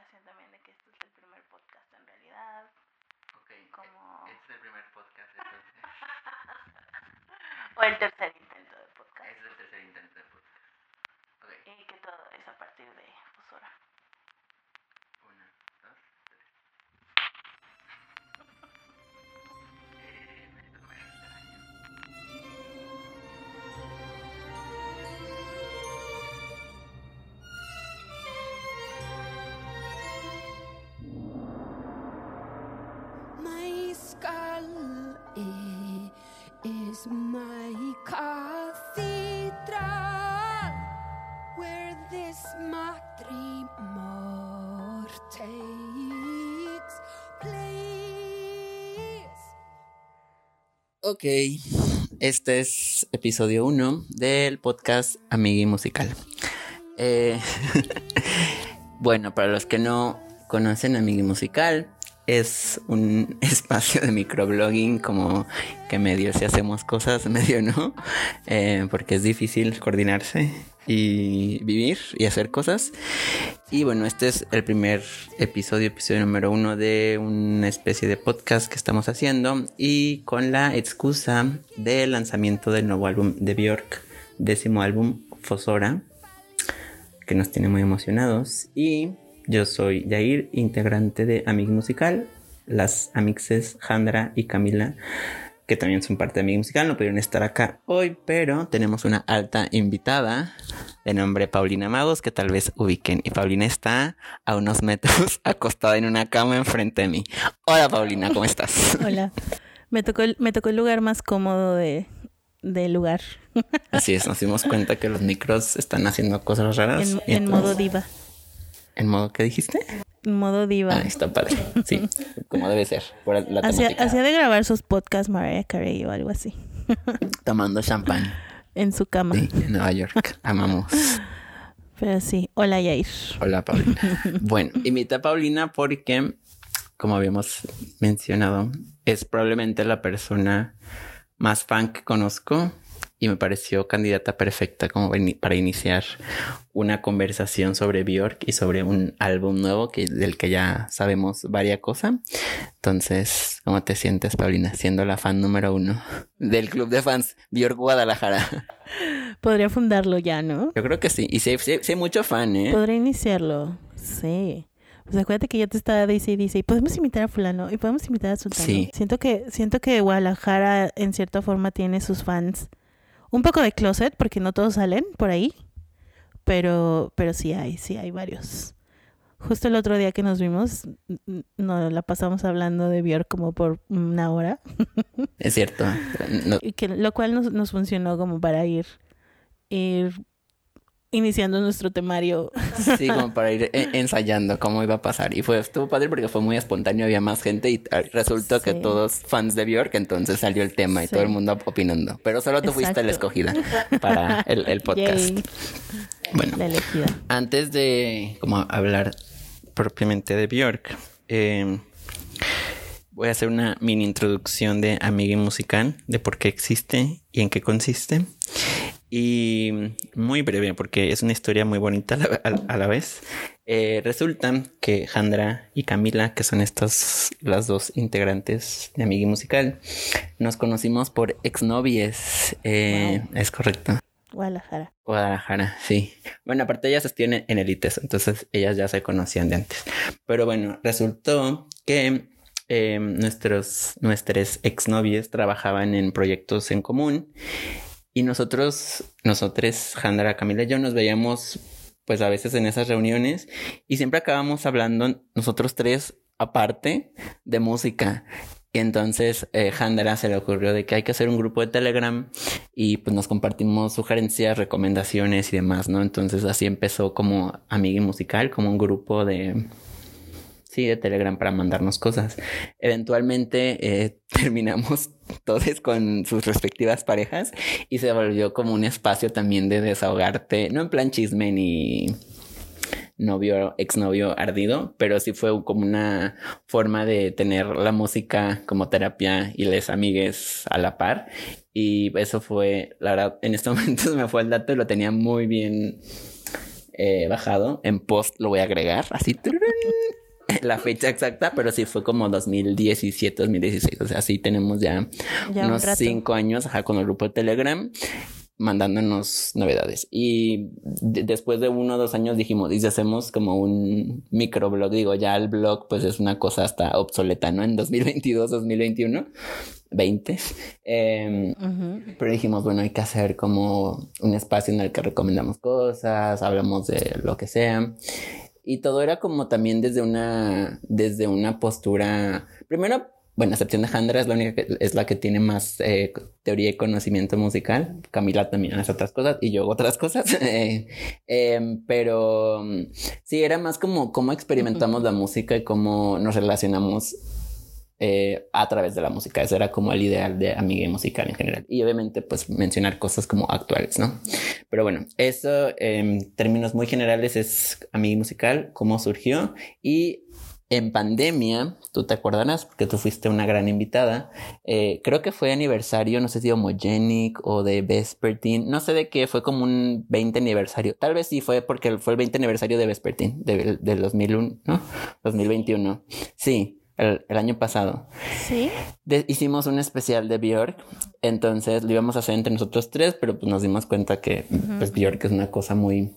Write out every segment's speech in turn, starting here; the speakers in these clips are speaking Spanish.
explicación también de que este es el primer podcast en realidad. Ok, Como- este es el primer podcast entonces. O el tercer I- is my. Ok, este es episodio 1 del podcast Amigui Musical. Eh, bueno, para los que no conocen Amigui Musical, es un espacio de microblogging como que medio si hacemos cosas, medio no, eh, porque es difícil coordinarse y vivir y hacer cosas. Y bueno, este es el primer episodio, episodio número uno de una especie de podcast que estamos haciendo y con la excusa del lanzamiento del nuevo álbum de Björk, décimo álbum Fosora, que nos tiene muy emocionados. Y yo soy Yair, integrante de Amig Musical, las amixes Jandra y Camila que también son parte de Amig Musical, no pudieron estar acá hoy, pero tenemos una alta invitada de nombre Paulina Magos, que tal vez ubiquen. Y Paulina está a unos metros acostada en una cama enfrente de mí. Hola Paulina, ¿cómo estás? Hola. Me tocó el, me tocó el lugar más cómodo de, del lugar. Así es, nos dimos cuenta que los micros están haciendo cosas raras. En, modo diva. ¿En modo qué dijiste? En modo diva. Ah, está padre. Sí, como debe ser. Por la Hacía, temática. hacía de grabar sus podcasts Mariah Carey o algo así. Tomando champán. En su cama. Sí, en Nueva York. Amamos. Pero sí. Hola, Yair. Hola Paulina. Bueno, invité a Paulina porque, como habíamos mencionado, es probablemente la persona más fan que conozco y me pareció candidata perfecta como para iniciar una conversación sobre Björk y sobre un álbum nuevo que, del que ya sabemos varias cosas. Entonces, ¿cómo te sientes, Paulina, siendo la fan número uno del club de fans Björk Guadalajara? Podría fundarlo ya, ¿no? Yo creo que sí. Y sí- sí hay mucho fan, ¿eh? Podría iniciarlo. Sí. Pues acuérdate que ya te estaba dice y dice, y podemos invitar a fulano, y podemos invitar a sultano. Sí. Siento que, siento que Guadalajara en cierta forma tiene sus fans un poco de closet, porque no todos salen por ahí. Pero, pero sí hay, sí hay varios. Justo el otro día que nos vimos, n- nos la pasamos hablando de Björk como por una hora. Es cierto. No- Y que, lo cual nos, nos funcionó como para ir, ir iniciando nuestro temario. Sí, como para ir e- ensayando cómo iba a pasar. Y fue, estuvo padre porque fue muy espontáneo, había más gente y ah, resultó que todos fans de Björk, entonces salió el tema y Sí. todo el mundo opinando. Pero solo tú fuiste la escogida para el, el podcast. Yay, Bueno, la elegida. antes de como hablar propiamente de Björk, eh, voy a hacer una mini introducción de Amiga Musical, de por qué existe y en qué consiste. Y muy breve, porque es una historia muy bonita a la, a- a la vez. Eh, resulta que Jandra y Camila, que son estas las dos integrantes de Amiga Musical, nos conocimos por exnovies. Eh, Es correcto. Guadalajara. Guadalajara, sí. Bueno, aparte ellas están en, en Elites, entonces ellas ya se conocían de antes. Pero bueno, resultó que eh, nuestros, nuestros exnovios trabajaban en proyectos en común y nosotros, nosotros, Jandra, Camila y yo nos veíamos pues a veces en esas reuniones y siempre acabamos hablando nosotros tres aparte de música. Y entonces eh, se le ocurrió de que hay que hacer un grupo de Telegram y pues nos compartimos sugerencias, recomendaciones y demás, ¿no? Entonces así empezó como Amiga Musical, como un grupo de... Sí, de Telegram para mandarnos cosas. Eventualmente eh, terminamos todos con sus respectivas parejas y se volvió como un espacio también de desahogarte, no en plan chisme ni novio, exnovio ardido, pero sí fue como una forma de tener la música como terapia y les amigues a la par. Y eso fue, la verdad, en este momento me fue el dato y lo tenía muy bien eh, bajado. En post lo voy a agregar, así. La fecha exacta, pero sí fue como 2017, 2016. O sea, sí tenemos ya, Ya un unos cinco años ajá, con el grupo de Telegram mandándonos novedades. Y de- después de uno o dos años dijimos, y si hacemos como un microblog, digo, ya el blog pues es una cosa hasta obsoleta, ¿no? En 2022, 2021, 20. Em, Ujú. pero dijimos, bueno, hay que hacer como un espacio en el que recomendamos cosas, hablamos de lo que sea. Y todo era como también desde una, desde una postura, primero, bueno, a excepción de Jandra es la única que es la que tiene más eh, teoría y conocimiento musical. Camila también hace otras cosas y yo otras cosas. Eh, em, pero mm, sí, era más como cómo experimentamos la música y cómo nos relacionamos eh, a través de la música. Ese era como el ideal de amiga musical en general. Y obviamente, pues mencionar cosas como actuales, ¿no? Pero bueno, eso en términos muy generales es amiga musical, cómo surgió. Y en pandemia, tú te acordarás, porque tú fuiste una gran invitada. eh, creo que fue aniversario, no sé si de Homogenic o de Vespertine, no sé de qué, fue como un 20 aniversario. Tal vez sí fue porque fue el 20 aniversario de Vespertine, de- del 2001, ¿no? 2021. Sí, el- el año pasado Sí. de- hicimos un especial de Bjork, entonces lo íbamos a hacer entre nosotros tres, pero pues nos dimos cuenta que pues Bjork es una cosa muy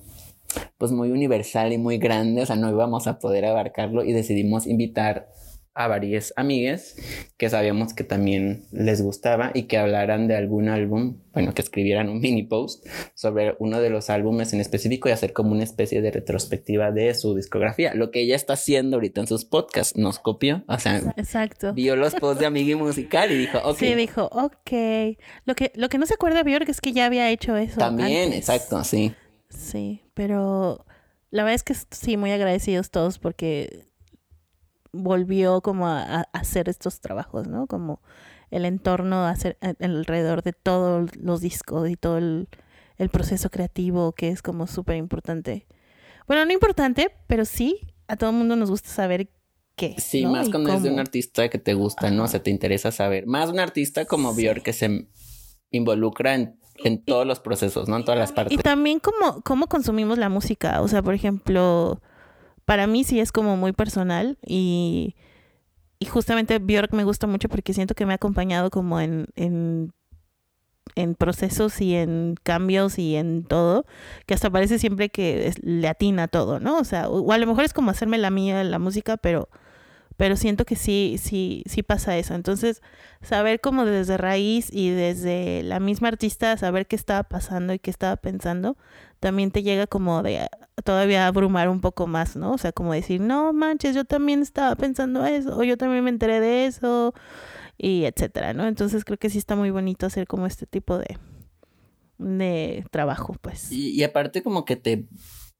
pues muy universal y muy grande, o sea, no íbamos a poder abarcarlo y decidimos invitar varias amigues que sabíamos que también les gustaba y que hablaran de algún álbum, bueno, que escribieran un mini post sobre uno de los álbumes en específico y hacer como una especie de retrospectiva de su discografía, lo que ella está haciendo ahorita en sus podcasts, nos copió, o sea, Exacto. vio los posts de Amiga y Musical y dijo, ok. Sí, dijo, ok. Lo que, lo que no se acuerda Björk es que ya había hecho eso. También, antes. exacto, sí. Sí, pero la verdad es que sí, muy agradecidos todos porque volvió como a, a hacer estos trabajos, ¿no? Como el entorno hacer alrededor de todos los discos y todo el, el proceso creativo que es como súper importante. Bueno, no importante, pero sí, a todo el mundo nos gusta saber qué. Sí, ¿no? más cuando es de un artista que te gusta, ¿no? O sea, te interesa saber. Más un artista como Sí. Björk que se involucra en, en todos los procesos, ¿no? En todas las partes. Y también cómo, cómo consumimos la música. O sea, por ejemplo, para mí sí es como muy personal y, y justamente Björk me gusta mucho porque siento que me ha acompañado como en, en, en procesos y en cambios y en todo, que hasta parece siempre que le atina todo, ¿no? O sea, o a lo mejor es como hacerme la mía la música, pero pero siento que sí, sí, sí pasa eso. Entonces, saber como desde raíz y desde la misma artista, saber qué estaba pasando y qué estaba pensando, también te llega como de todavía abrumar un poco más, ¿no? O sea, como decir, no manches, yo también estaba pensando eso, o yo también me enteré de eso, y etcétera, ¿no? Entonces creo que sí está muy bonito hacer como este tipo de, de trabajo, pues. Y, y aparte como que te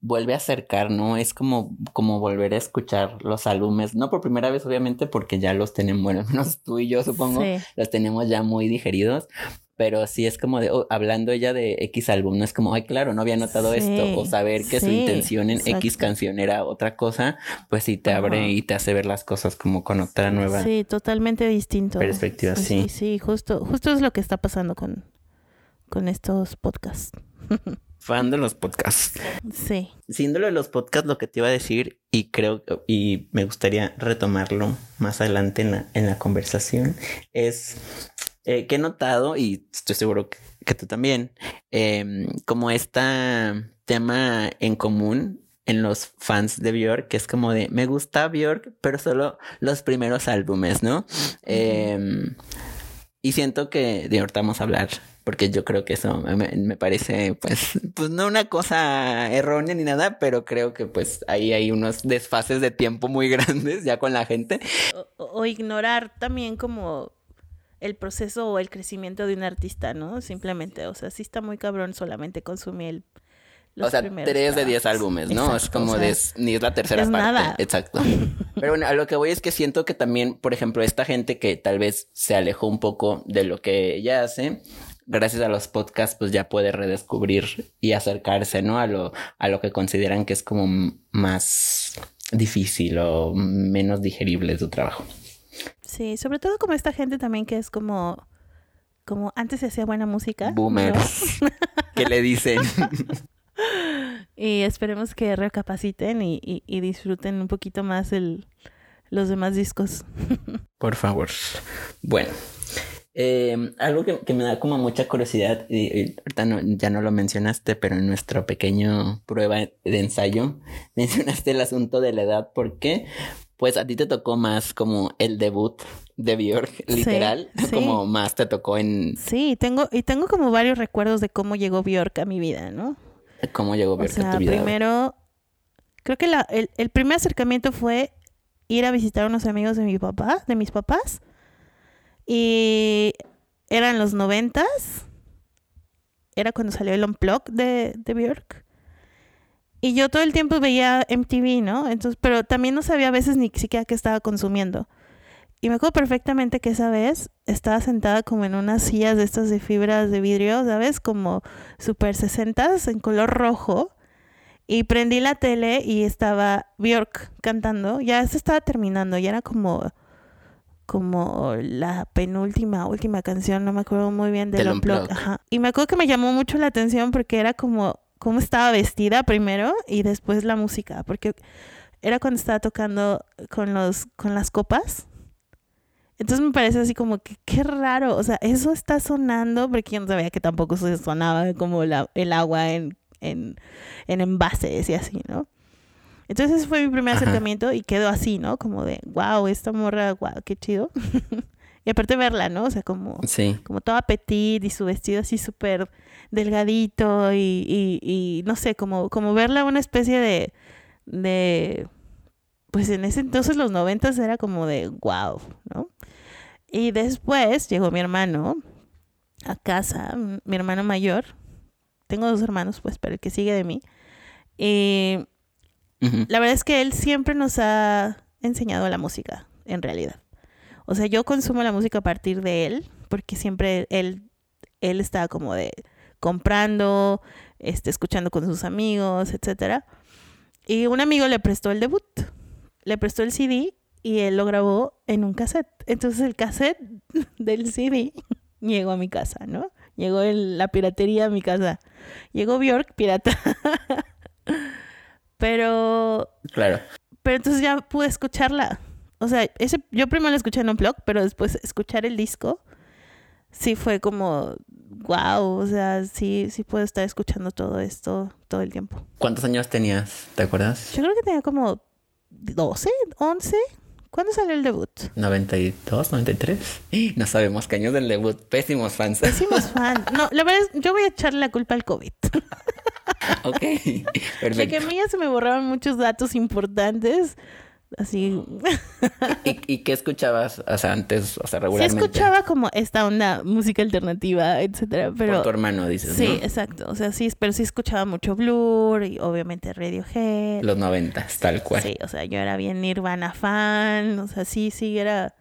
vuelve a acercar, ¿no? Es como, como volver a escuchar los álbumes, no por primera vez obviamente porque ya los tenemos, bueno, al menos tú y yo supongo, Sí. los tenemos ya muy digeridos, pero sí es como de, oh, hablando ella de X álbum, no es como, ay, claro, no había notado Sí, esto, o saber que su sí, intención en X exacto. canción era otra cosa, pues sí te abre Ajá. y te hace ver las cosas como con otra nueva. Sí, totalmente distinto. perspectiva, sí. Sí, sí, justo, justo es lo que está pasando con, con estos podcasts. Fan de los podcasts. Sí. Siendo lo de los podcasts, lo que te iba a decir, y creo, y me gustaría retomarlo más adelante en la, en la conversación, es eh, que he notado, y estoy seguro que, que tú también, em, como este tema en común en los fans de Björk, que es como de, me gusta Björk, pero solo los primeros álbumes, ¿no? Em, y siento que de ahorita vamos a hablar, porque yo creo que eso me, parece, pues, pues no una cosa errónea ni nada, pero creo que pues ahí hay unos desfases de tiempo muy grandes ya con la gente. O, o ignorar también como el proceso o el crecimiento de un artista, ¿no? Simplemente, o sea, sí está muy cabrón solamente consumir el, los o sea, tres de diez álbumes, ¿no? es como o sea, de, ni es la tercera es parte. nada. Exacto. Pero bueno, a lo que voy es que siento que también, por ejemplo, esta gente que tal vez se alejó un poco de lo que ella hace, gracias a los podcasts, pues ya puede redescubrir y acercarse, ¿no? A lo, a lo que consideran que es como más difícil o menos digerible su trabajo. Sí, sobre todo como esta gente también que es como, como antes se hacía buena música. ¿no? Boomers. ¿Qué le dicen? Y esperemos que recapaciten y, y- y disfruten un poquito más el, los demás discos. Por favor. Bueno. eh, algo que, que me da como mucha curiosidad, y, y ahorita no- ya no lo mencionaste, pero en nuestra pequeño prueba de ensayo mencionaste el asunto de la edad. ¿Por qué? Pues a ti te tocó más como el debut de Björk, literal, sí. como más te tocó en Sí, tengo, y tengo como varios recuerdos de cómo llegó Bjork a mi vida, ¿no? Cómo llegó O Björk a sea, tu vida. primero, creo que la, el, el primer acercamiento fue ir a visitar a unos amigos de mi papá, de mis papás. Y eran los noventas. Era cuando salió el Unplugged de, de Björk. Y yo todo el tiempo veía MTV, ¿no? Entonces, pero también no sabía a veces ni siquiera qué estaba consumiendo. Y me acuerdo perfectamente que esa vez estaba sentada como en unas sillas de estas de fibras de vidrio, ¿sabes? Como super 60 en color rojo. Y prendí la tele y estaba Bjork cantando. Ya se estaba terminando, ya era como como la penúltima, última canción, no me acuerdo muy bien Unplugged. Unplugged. Ajá. Y me acuerdo que me llamó mucho la atención porque era como cómo estaba vestida primero y después la música, porque era cuando estaba tocando con los con las copas. Entonces me parece así como que qué raro, o sea, eso está sonando porque yo no sabía que tampoco se sonaba como la, el agua en, en, en envases y así, ¿no? Entonces ese fue mi primer Ajá. acercamiento y quedó así, ¿no? Como de, wow, esta morra, wow, qué chido. y aparte verla, ¿no? O sea, como, Sí, como toda petit y su vestido así súper delgadito y, y, y no sé, como, como verla una especie de, de, pues en ese entonces los noventas era como de wow, ¿no? Y después llegó mi hermano a casa, mi hermano mayor, tengo dos hermanos pues, pero el que sigue de mí, y la verdad es que él siempre nos ha enseñado la música, en realidad. O sea, yo consumo la música a partir de él, porque siempre él, él estaba como de comprando, este, escuchando con sus amigos, etcétera. Y un amigo le prestó el debut, le prestó el CD y él lo grabó en un cassette. Entonces el cassette del CD llegó a mi casa, ¿no? Llegó el- la piratería a mi casa. Llegó Bjork pirata. Pero claro. pero entonces ya pude escucharla. O sea, ese, yo primero la escuché en un blog, pero después escuchar el disco sí fue como, wow, o sea, sí, sí puedo estar escuchando todo esto todo el tiempo. ¿Cuántos años tenías? ¿Te acuerdas? Yo creo que tenía como 12, 11. ¿Cuándo salió el debut? 92, 93. No sabemos qué años del debut. Pésimos fans. Pésimos fan. No, la verdad es, yo voy a echarle la culpa al COVID. ok, De que a perfecto. mí ya se me borraban muchos datos importantes. Así, ¿Y, y qué escuchabas o sea, antes, o sea, sí regularmente? escuchaba como esta onda, música alternativa, etcétera, pero... Por tu hermano, dices, Sí, ¿no? exacto. O sea, sí, pero sí escuchaba mucho Blur y obviamente Radiohead. Los noventas, tal cual. Sí, o sea, yo era bien Nirvana fan. O sea, sí, sí era.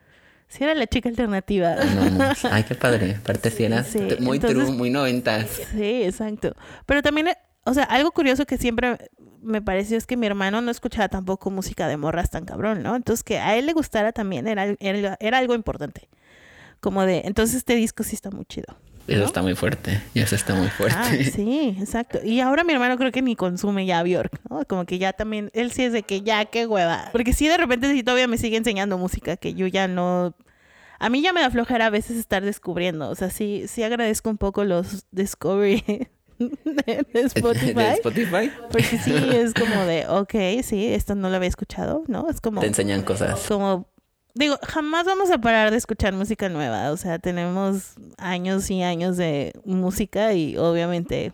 Sí era la chica alternativa. No, no. Ay, qué padre. Aparte, eras Sí, t- muy entonces- true, muy noventas. Sí, exacto. Pero también, o sea, algo curioso que siempre me pareció es que mi hermano no escuchaba tampoco música de morras tan cabrón, ¿no? Entonces que a él le gustara también era, era, era algo importante. Como de, entonces este disco sí está muy chido. Eso está muy fuerte. Eso está muy Ah, fuerte. sí, exacto. Y ahora mi hermano creo que ni consume ya Bjork, ¿no? Como que ya también, él sí es de que ya, qué hueva. Porque sí, de repente sí todavía me sigue enseñando música que yo ya no... A mí ya me da flojera a veces estar descubriendo. O sea, sí, sí agradezco un poco los Discovery de, de Spotify. ¿De Spotify? Porque sí, es como de, ok, sí, esto no lo había escuchado, ¿no? Es como... Te enseñan cosas. como digo, jamás vamos a parar de escuchar música nueva, o sea, tenemos años y años de música y obviamente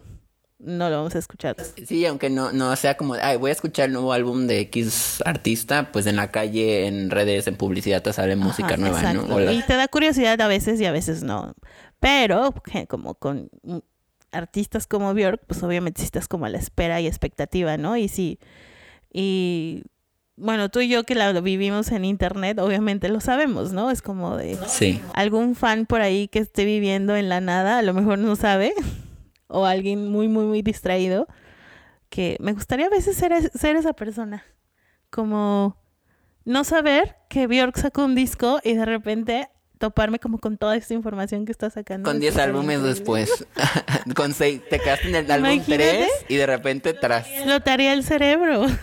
no lo vamos a escuchar. Sí, aunque no, no sea como, ay, voy a escuchar el nuevo álbum de X artista, pues en la calle, en redes, en publicidad te sale música Ajá, nueva, exacto. ¿no? O la- Y te da curiosidad a veces y a veces no. Pero como con artistas como Björk, pues obviamente estás como a la espera y expectativa, ¿no? Y sí, y bueno, tú y yo que la vivimos en internet, obviamente lo sabemos, ¿no? Es como de Sí, algún fan por ahí que esté viviendo en la nada, a lo mejor no sabe, o alguien muy, muy, muy distraído, que me gustaría a veces ser, es- ser esa persona, como no saber que Bjork sacó un disco y de repente toparme como con toda esta información que está sacando. Con 10 Está álbumes después. con 6. Te quedaste en el álbum Imagínate. 3 y de repente tras. Explotaría el cerebro.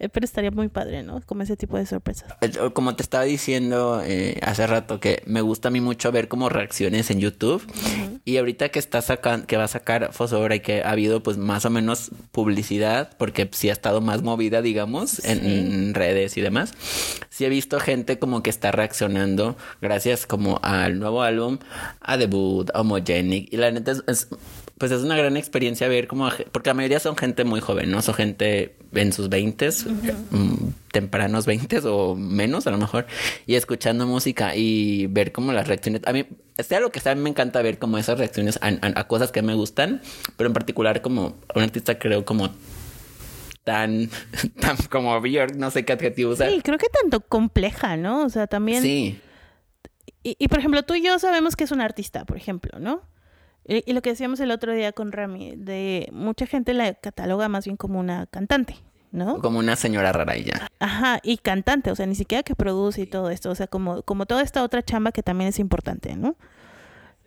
Eh, Pero estaría muy padre, ¿no? Como ese tipo de sorpresas. Eh, Como te estaba diciendo eh, hace rato que me gusta a mí mucho ver como reacciones en YouTube y ahorita que está sacando que va a sacar Fosobra y que ha habido pues más o menos publicidad porque sí ha estado más movida digamos en, en redes y demás sí he visto gente como que está reaccionando gracias como al nuevo álbum a debut a Homogenic y la neta es, es- pues es una gran experiencia ver como porque la mayoría son gente muy joven no son gente en sus veintes mm, tempranos 20 o menos a lo mejor y escuchando música y ver como las reacciones a mí sea lo que sea a mí me encanta ver como esas reacciones a, a- a cosas que me gustan pero en particular como un artista creo como tan tan como Björk no sé qué adjetivo usar Sí, creo que tanto compleja, ¿no? O sea, también... sí Y, y, por ejemplo, tú y yo sabemos que es un artista, por ejemplo, ¿no? Y, y lo que decíamos el otro día con Rami, de mucha gente la cataloga más bien como una cantante, ¿no? como una señora rara y ya Ajá, y cantante, o sea, ni siquiera que produce y todo esto, o sea, como, como toda esta otra chamba que también es importante, ¿no?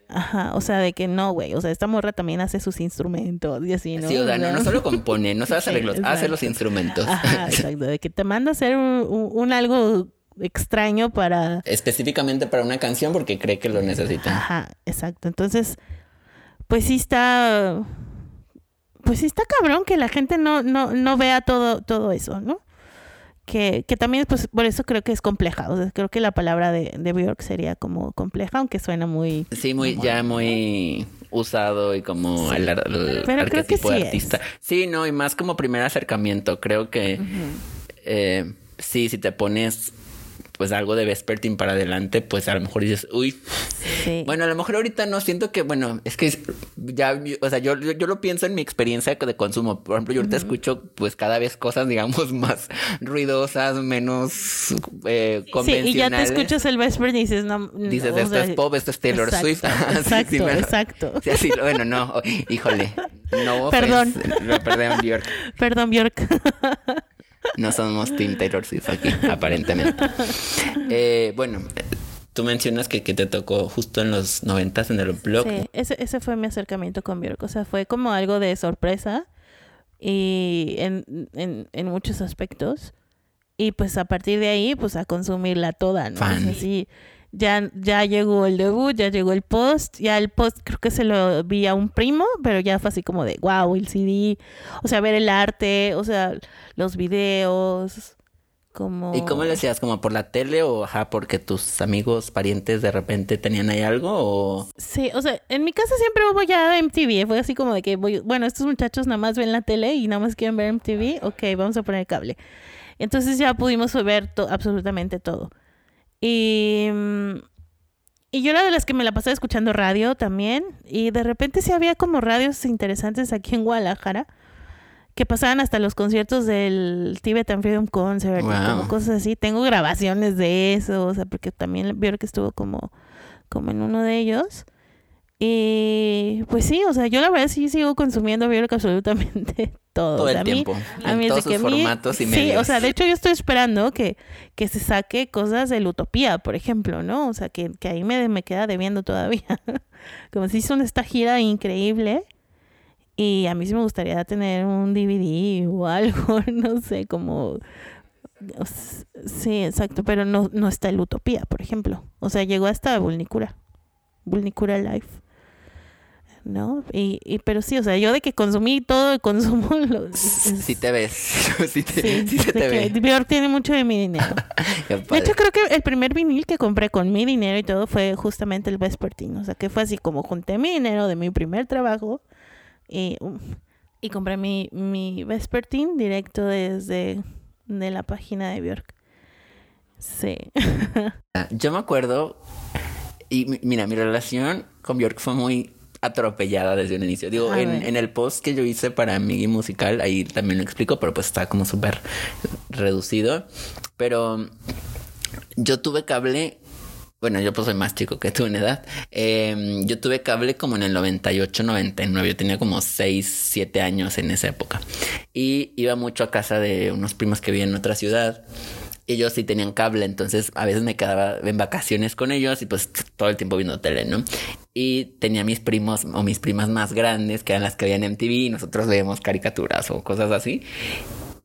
Ajá, o sea, de que no, güey, o sea, esta morra también hace sus instrumentos y así, ¿no? sí o sea no, no solo compone no sabe hacer Sí, arreglos hace los instrumentos Ajá, exacto, de que te manda a hacer un, un- un algo extraño para... específicamente para una canción porque cree que lo necesita Ajá, exacto. Entonces, pues sí está, pues sí está cabrón que la gente no, no, no vea todo, todo eso, ¿no? Que, que también, pues, por eso creo que es compleja. O sea, creo que la palabra de, de Bjork sería como compleja, aunque suena muy... Sí, muy, ya muy usado y como el, Pero creo que sí es. artista. Sí, no, y más como primer acercamiento. Creo que eh, sí, si te pones pues algo de Vespertine para adelante, pues a lo mejor dices, uy, Sí. bueno, a lo mejor ahorita no siento que, bueno, es que ya, o sea, yo, yo, yo lo pienso en mi experiencia de consumo. Por ejemplo, yo ahorita escucho pues cada vez cosas, digamos, más ruidosas, menos eh, Sí, convencionales. y ya te escuchas el Vesper y dices, no... no, Dices, o esto sea, es pop, esto es Taylor exacto, Swift. Sí, Exacto, sí, me lo- exacto. Sí, así, bueno, no, híjole. No Perdón. No, perdón, Bjork. Perdón, Bjork. No somos Team Taylor Swift aquí, aparentemente. Eh, bueno, tú mencionas que, que te tocó justo en los noventas en el blog. Sí, ese, ese fue mi acercamiento con Bjork. O sea, fue como algo de sorpresa y en, en, en muchos aspectos. Y pues a partir de ahí, pues a consumirla toda, ¿no? O sea, Fan. sí, ya, ya llegó el debut, ya llegó el post. Ya el post creo que se lo vi a un primo, pero ya fue así como de, wow, el CD. O sea, ver el arte, o sea, los videos, como... ¿Y cómo le hacías? ¿Como por la tele o ajá, porque tus amigos, parientes de repente tenían ahí algo? O... Sí, o sea, en mi casa siempre hubo ya MTV. Fue así como de que, voy, bueno, estos muchachos nada más ven la tele y nada más quieren ver MTV. Ok, vamos a poner cable. Entonces ya pudimos ver to- absolutamente todo. Y, mm, y yo era de las que me la pasaba escuchando radio también. Y de repente sí había como radios interesantes aquí en Guadalajara que pasaban hasta los conciertos del Tibetan Freedom Concert y Wow. como cosas así. Tengo grabaciones de eso, o sea, porque también vieron que estuvo como, como en uno de ellos. Y pues sí, o sea, yo la verdad sí sigo consumiendo Bjork absolutamente todo. Todo el a mí- tiempo. a en mí todos sus mí- formatos y sí, medios. o sea, de hecho yo estoy esperando que, que se saque cosas de la utopía, por ejemplo, ¿no? O sea, que, que ahí me, me queda debiendo todavía. Como si hizo esta gira increíble y a mí sí me gustaría tener un DVD o algo, no sé, como... Sí, exacto, pero no, no está el Utopía, por ejemplo. O sea, llegó hasta Vulnicura. Vulnicura Live. ¿No? Y, y, pero sí, o sea, yo de que consumí todo el consumo... Lo, es- Sí te ves. Sí, te, Sí, sí se te ve. Tiene mucho de mi dinero. De hecho, creo que el primer vinil que compré con mi dinero y todo fue justamente el Vespertine. O sea, que fue así como junté mi dinero de mi primer trabajo y, um, y compré mi, mi Vespertine directo desde de la página de Bjork. Sí. Yo me acuerdo, y mi- mira, mi relación con Bjork fue muy atropellada desde un inicio. Digo, en, en el post que yo hice para Migi Musical, ahí también lo explico, pero pues está como súper reducido. Pero yo tuve cable, bueno, yo pues soy más chico que tú en edad. Eh, yo tuve cable como en el 98, 99. Yo tenía como 6, 7 años en esa época. Y iba mucho a casa de unos primos que vivían en otra ciudad. Ellos sí tenían cable, entonces a veces me quedaba en vacaciones con ellos y pues todo el tiempo viendo tele, ¿no? Y tenía mis primos o mis primas más grandes, que eran las que veían MTV, y nosotros veíamos caricaturas o cosas así.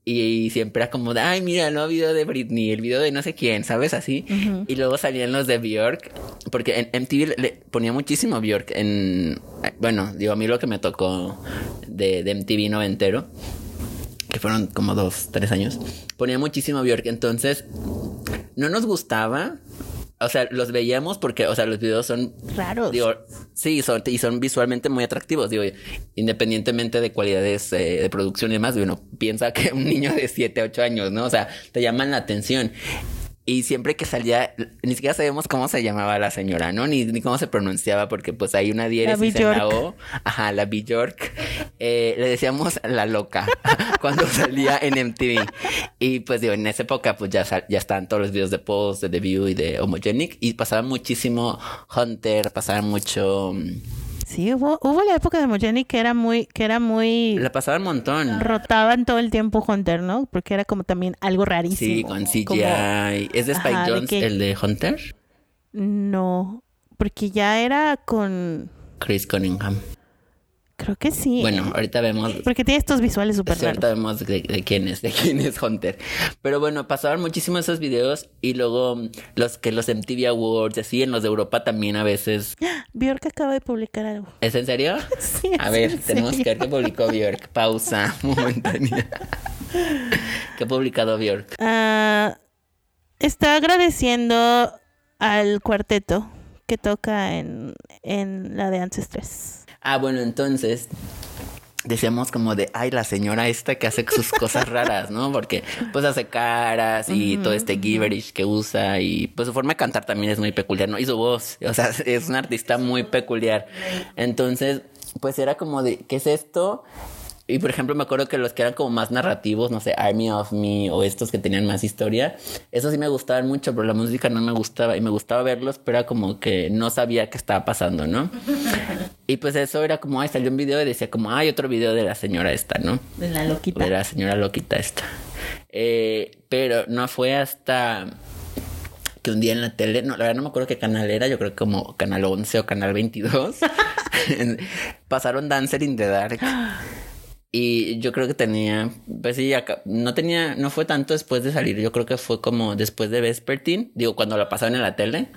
Y siempre era como de, ay, mira, el nuevo video de Britney, el video de no sé quién, ¿sabes? Así. Y luego salían los de Bjork, porque en MTV le ponía muchísimo Bjork en... Bueno, digo, a mí lo que me tocó de, de MTV noventero, que fueron como dos, tres años, ponía muchísimo Bjork. Entonces, no nos gustaba. O sea, los veíamos porque, o sea, los videos son Raros. Digo, sí, son, y son visualmente muy atractivos. Digo, independientemente de cualidades eh, de producción y demás, uno piensa que un niño de 7, 8 años, ¿no? O sea, te llaman la atención. Y siempre que salía, ni siquiera sabíamos cómo se llamaba la señora, ¿no? Ni, ni cómo se pronunciaba, porque pues hay una diéresis en la. O. Ajá, la Bjork. Eh, le decíamos la loca cuando salía en MTV. Y pues digo, en esa época pues ya, ya estaban todos los videos de Pose, de The View y de Homogenic. Y pasaba muchísimo Hunter, pasaba mucho... Sí, hubo, hubo la época de Mojeni que era muy, que era muy La pasaban un montón. rotaban todo el tiempo Hunter, ¿no? Porque era como también algo rarísimo. Sí, con CGI. Como- ¿Es de Spike Ajá, de Jones que- el de Hunter? no, porque ya era con Chris Cunningham. Creo que sí. Bueno, ahorita vemos porque tiene estos visuales súper Sí, ahorita vemos de, de quién es, de quién es Hunter. Pero bueno, pasaban muchísimo esos videos y luego mm, los que los MTV Awards, así en los de Europa también a veces. Bjork acaba de publicar algo. ¿Es en serio? Sí, A ver, en tenemos que ver qué publicó Björk. Pausa momentánea. ¿Qué ha publicado Björk? Ah, está agradeciendo al cuarteto que toca en, en la de Ancestres. Ah, bueno, entonces decíamos como de, ay, la señora esta que hace sus cosas raras, ¿no? Porque pues hace caras y todo este gibberish que usa y pues su forma de cantar también es muy peculiar, ¿no? Y su voz, o sea, es una artista muy peculiar. Entonces, pues era como de, ¿qué es esto? Y por ejemplo, me acuerdo que los que eran como más narrativos, no sé, Army of Me o estos que tenían más historia, esos sí me gustaban mucho, pero la música no me gustaba y me gustaba verlos, pero era como que no sabía qué estaba pasando, ¿no? Y pues eso era como, ay, salió un video y decía como, ay, otro video de la señora esta, ¿no? De la loquita. De la señora loquita esta. Eh, pero no fue hasta que un día en la tele, no, la verdad no me acuerdo qué canal era, yo creo que como Canal 11 o Canal 22, pasaron Dancer in the Dark. Y yo creo que tenía, pues sí, acá- no tenía, no fue tanto después de salir, yo creo que fue como después de Vespertine, digo, cuando la pasaron en la tele.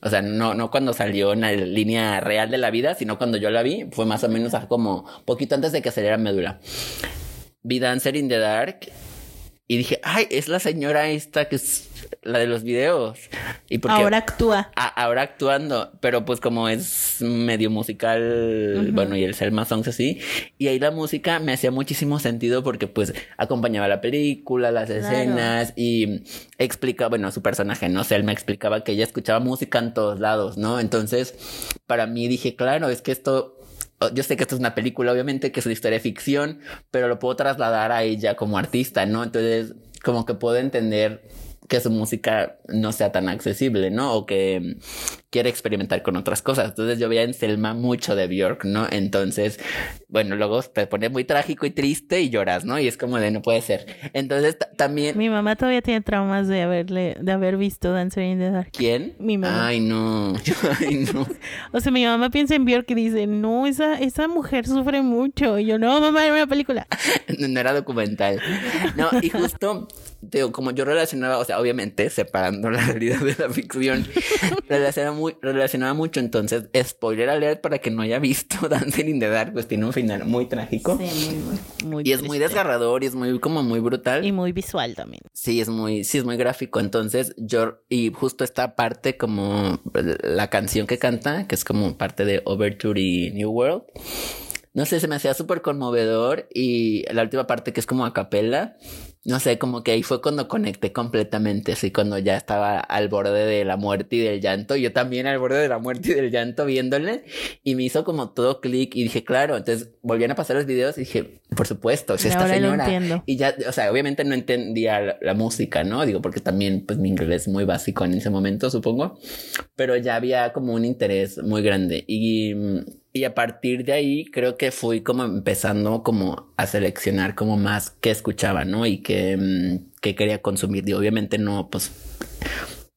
O sea, no, no cuando salió en la línea real de la vida, sino cuando yo la vi, fue más o menos como poquito antes de que saliera Médula. Vi Dancer in the Dark y dije, ay, es la señora esta que es la de los videos. Y porque Ahora actúa. a- ahora actuando, pero pues como es medio musical, bueno, y el Selma Songs así, y ahí la música me hacía muchísimo sentido porque pues acompañaba la película, las escenas y explica, bueno, su personaje, no sé, él me explicaba que ella escuchaba música en todos lados, ¿no? Entonces, para mí dije, claro, es que esto yo sé que esto es una película, obviamente, que es una historia de ficción, pero lo puedo trasladar a ella como artista, ¿no? Entonces, como que puedo entender que su música no sea tan accesible, ¿no? O que quiere experimentar con otras cosas. Entonces yo veía en Selma mucho de Bjork, ¿no? Entonces, bueno, luego te pone muy trágico y triste y lloras, ¿no? Y es como de no puede ser. Entonces ta- también... Mi mamá todavía tiene traumas de haberle, de haber visto Dancer in the Dark. ¿Quién? Mi mamá. Ay, no. Ay, no. O sea, mi mamá piensa en Bjork y dice, no, esa, esa mujer sufre mucho. Y yo, no, mamá, era una película. No era documental. No, y justo, digo, como yo relacionaba, o sea, obviamente, separando la realidad de la ficción, relacionaba, muy, relacionaba mucho. Entonces, spoiler alert para que no haya visto Dancing in the Dark, pues tiene un final muy trágico. Sí, muy, muy, muy Y es muy desgarrador y es muy, como muy brutal. Y muy visual también. Sí, es muy, sí, es muy gráfico. Entonces, yo, y justo esta parte como la canción que canta, que es como parte de Overture y New World. No sé, se me hacía súper conmovedor y la última parte que es como a capela, no sé, como que ahí fue cuando conecté completamente, así cuando ya estaba al borde de la muerte y del llanto, yo también al borde de la muerte y del llanto viéndole y me hizo como todo clic y dije, claro, entonces volvían a pasar los videos y dije, por supuesto, es esta señora. entiendo. Y ya, o sea, obviamente no entendía la, la música, ¿no? Digo, porque también, pues mi inglés es muy básico en ese momento, supongo. Pero ya había como un interés muy grande. Y, Y a partir de ahí creo que fui como empezando como a seleccionar como más que escuchaba, ¿no? Y que, mm, que quería consumir. Y obviamente no, pues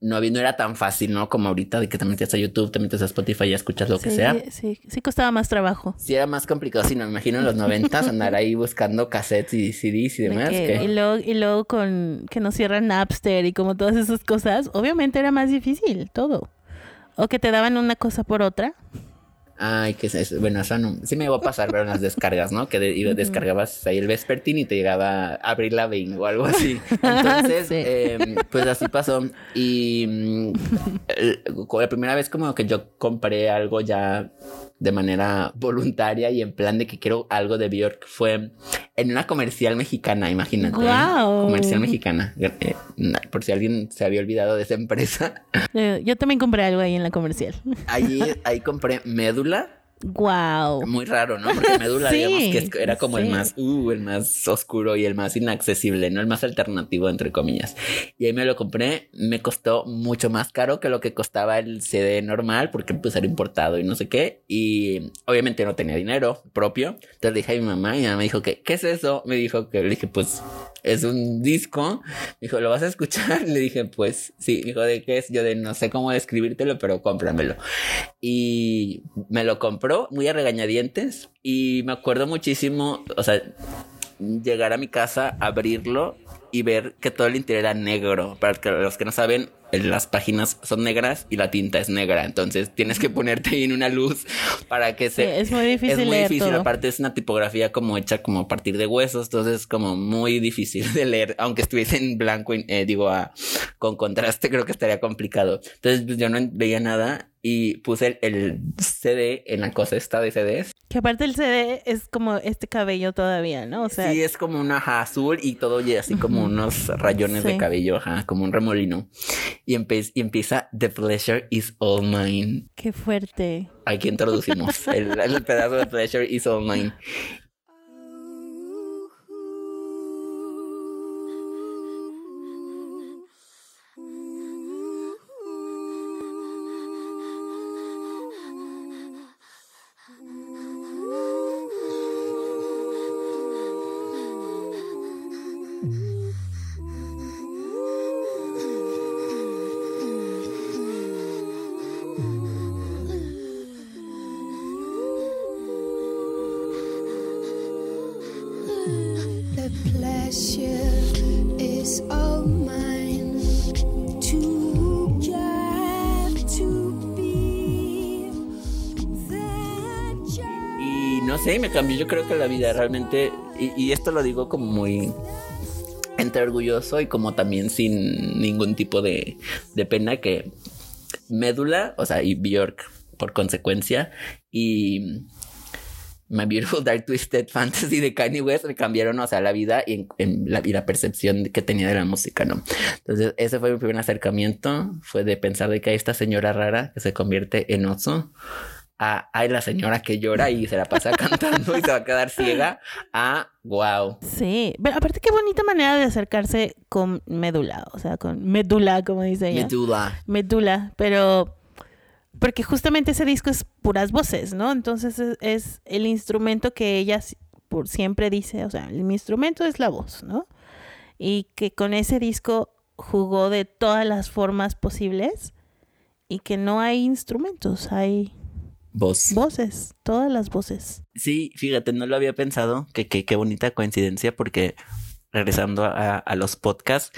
no, no era tan fácil, ¿no? Como ahorita de que te metes a YouTube, te metes a Spotify y escuchas lo que sea. Sí, sí costaba más trabajo. Sí era más complicado, sí, no me imagino en los noventas andar ahí buscando cassettes y CDs y De demás. que- que- y, luego, y luego con que nos cierran Napster y como todas esas cosas, obviamente era más difícil todo. O que te daban una cosa por otra. Ay, que es? Bueno, eso no. Sí me iba a pasar, pero en las descargas, ¿no? Que de- descargabas ahí el Vespertine y te llegaba Abril Lavigne o algo así. Entonces, Sí. em, pues así pasó. Y mm, el- la primera vez como que yo compré algo ya de manera voluntaria y en plan de que quiero algo de Bjork fue en una comercial mexicana, imagínate. Guau. Comercial mexicana. Eh, por si alguien se había olvidado de esa empresa. Eh, Yo también compré algo ahí en la comercial. Ahí, ahí compré médula. Wow. Muy raro, ¿no? Porque Médula, Sí, digamos que era como el sí. más, uh, el más oscuro y el más inaccesible, ¿no? El más alternativo, entre comillas. Y ahí me lo compré, me costó mucho más caro que lo que costaba el CD normal, porque pues era importado y no sé qué. Y obviamente no tenía dinero propio. Entonces le dije a mi mamá y mi mamá me dijo que, ¿qué es eso? Me dijo que, le dije, pues, es un disco. Me dijo, ¿lo vas a escuchar? Le dije, pues, sí. Me dijo, ¿de qué es? Yo de no sé cómo describírtelo, pero cómpramelo y me lo compró muy a regañadientes y me acuerdo muchísimo, o sea, llegar a mi casa, abrirlo y ver que todo el interior era negro. Para los que no saben, las páginas son negras y la tinta es negra, entonces tienes que ponerte ahí en una luz para que Sí, se... es muy difícil es muy leer difícil, todo. aparte es una tipografía como hecha como a partir de huesos, entonces como muy difícil de leer, aunque estuviese en blanco, eh, digo, con contraste creo que estaría complicado. Entonces pues, yo no veía nada y puse el, el CD en la cosa esta de CDs. Que aparte el CD es como este cabello todavía, ¿no? O sea, sí, es como una ajá, azul y todo y así como unos rayones de cabello, ajá, como un remolino. Y, empieza The Pleasure is All Mine. qué fuerte. Aquí introducimos el, el pedazo de Pleasure is All Mine. Cambió yo creo que la vida realmente, y, y esto lo digo como muy entre orgulloso y como también sin ningún tipo de, de pena que Médula, o sea, y Bjork por consecuencia, y My Beautiful Dark Twisted Fantasy de Kanye West me cambiaron, o sea, la vida y, en la, y la percepción que tenía de la música, ¿no? Entonces, ese fue mi primer acercamiento, fue de pensar de que hay esta señora rara que se convierte en oso, a, hay la señora que llora y se la pasa cantando y se va a quedar ciega, a wow. Sí, pero aparte qué bonita manera de acercarse con médula, o sea, con médula, como dice ella. Medula. Médula, pero porque justamente ese disco es puras voces, ¿no? Entonces es, es el instrumento que ella por siempre dice, o sea, mi instrumento es la voz, ¿no? Y que con ese disco jugó de todas las formas posibles y que no hay instrumentos, hay Voz. voces, todas las voces. Sí, fíjate, no lo había pensado. Que qué bonita coincidencia, porque regresando a, a los podcasts,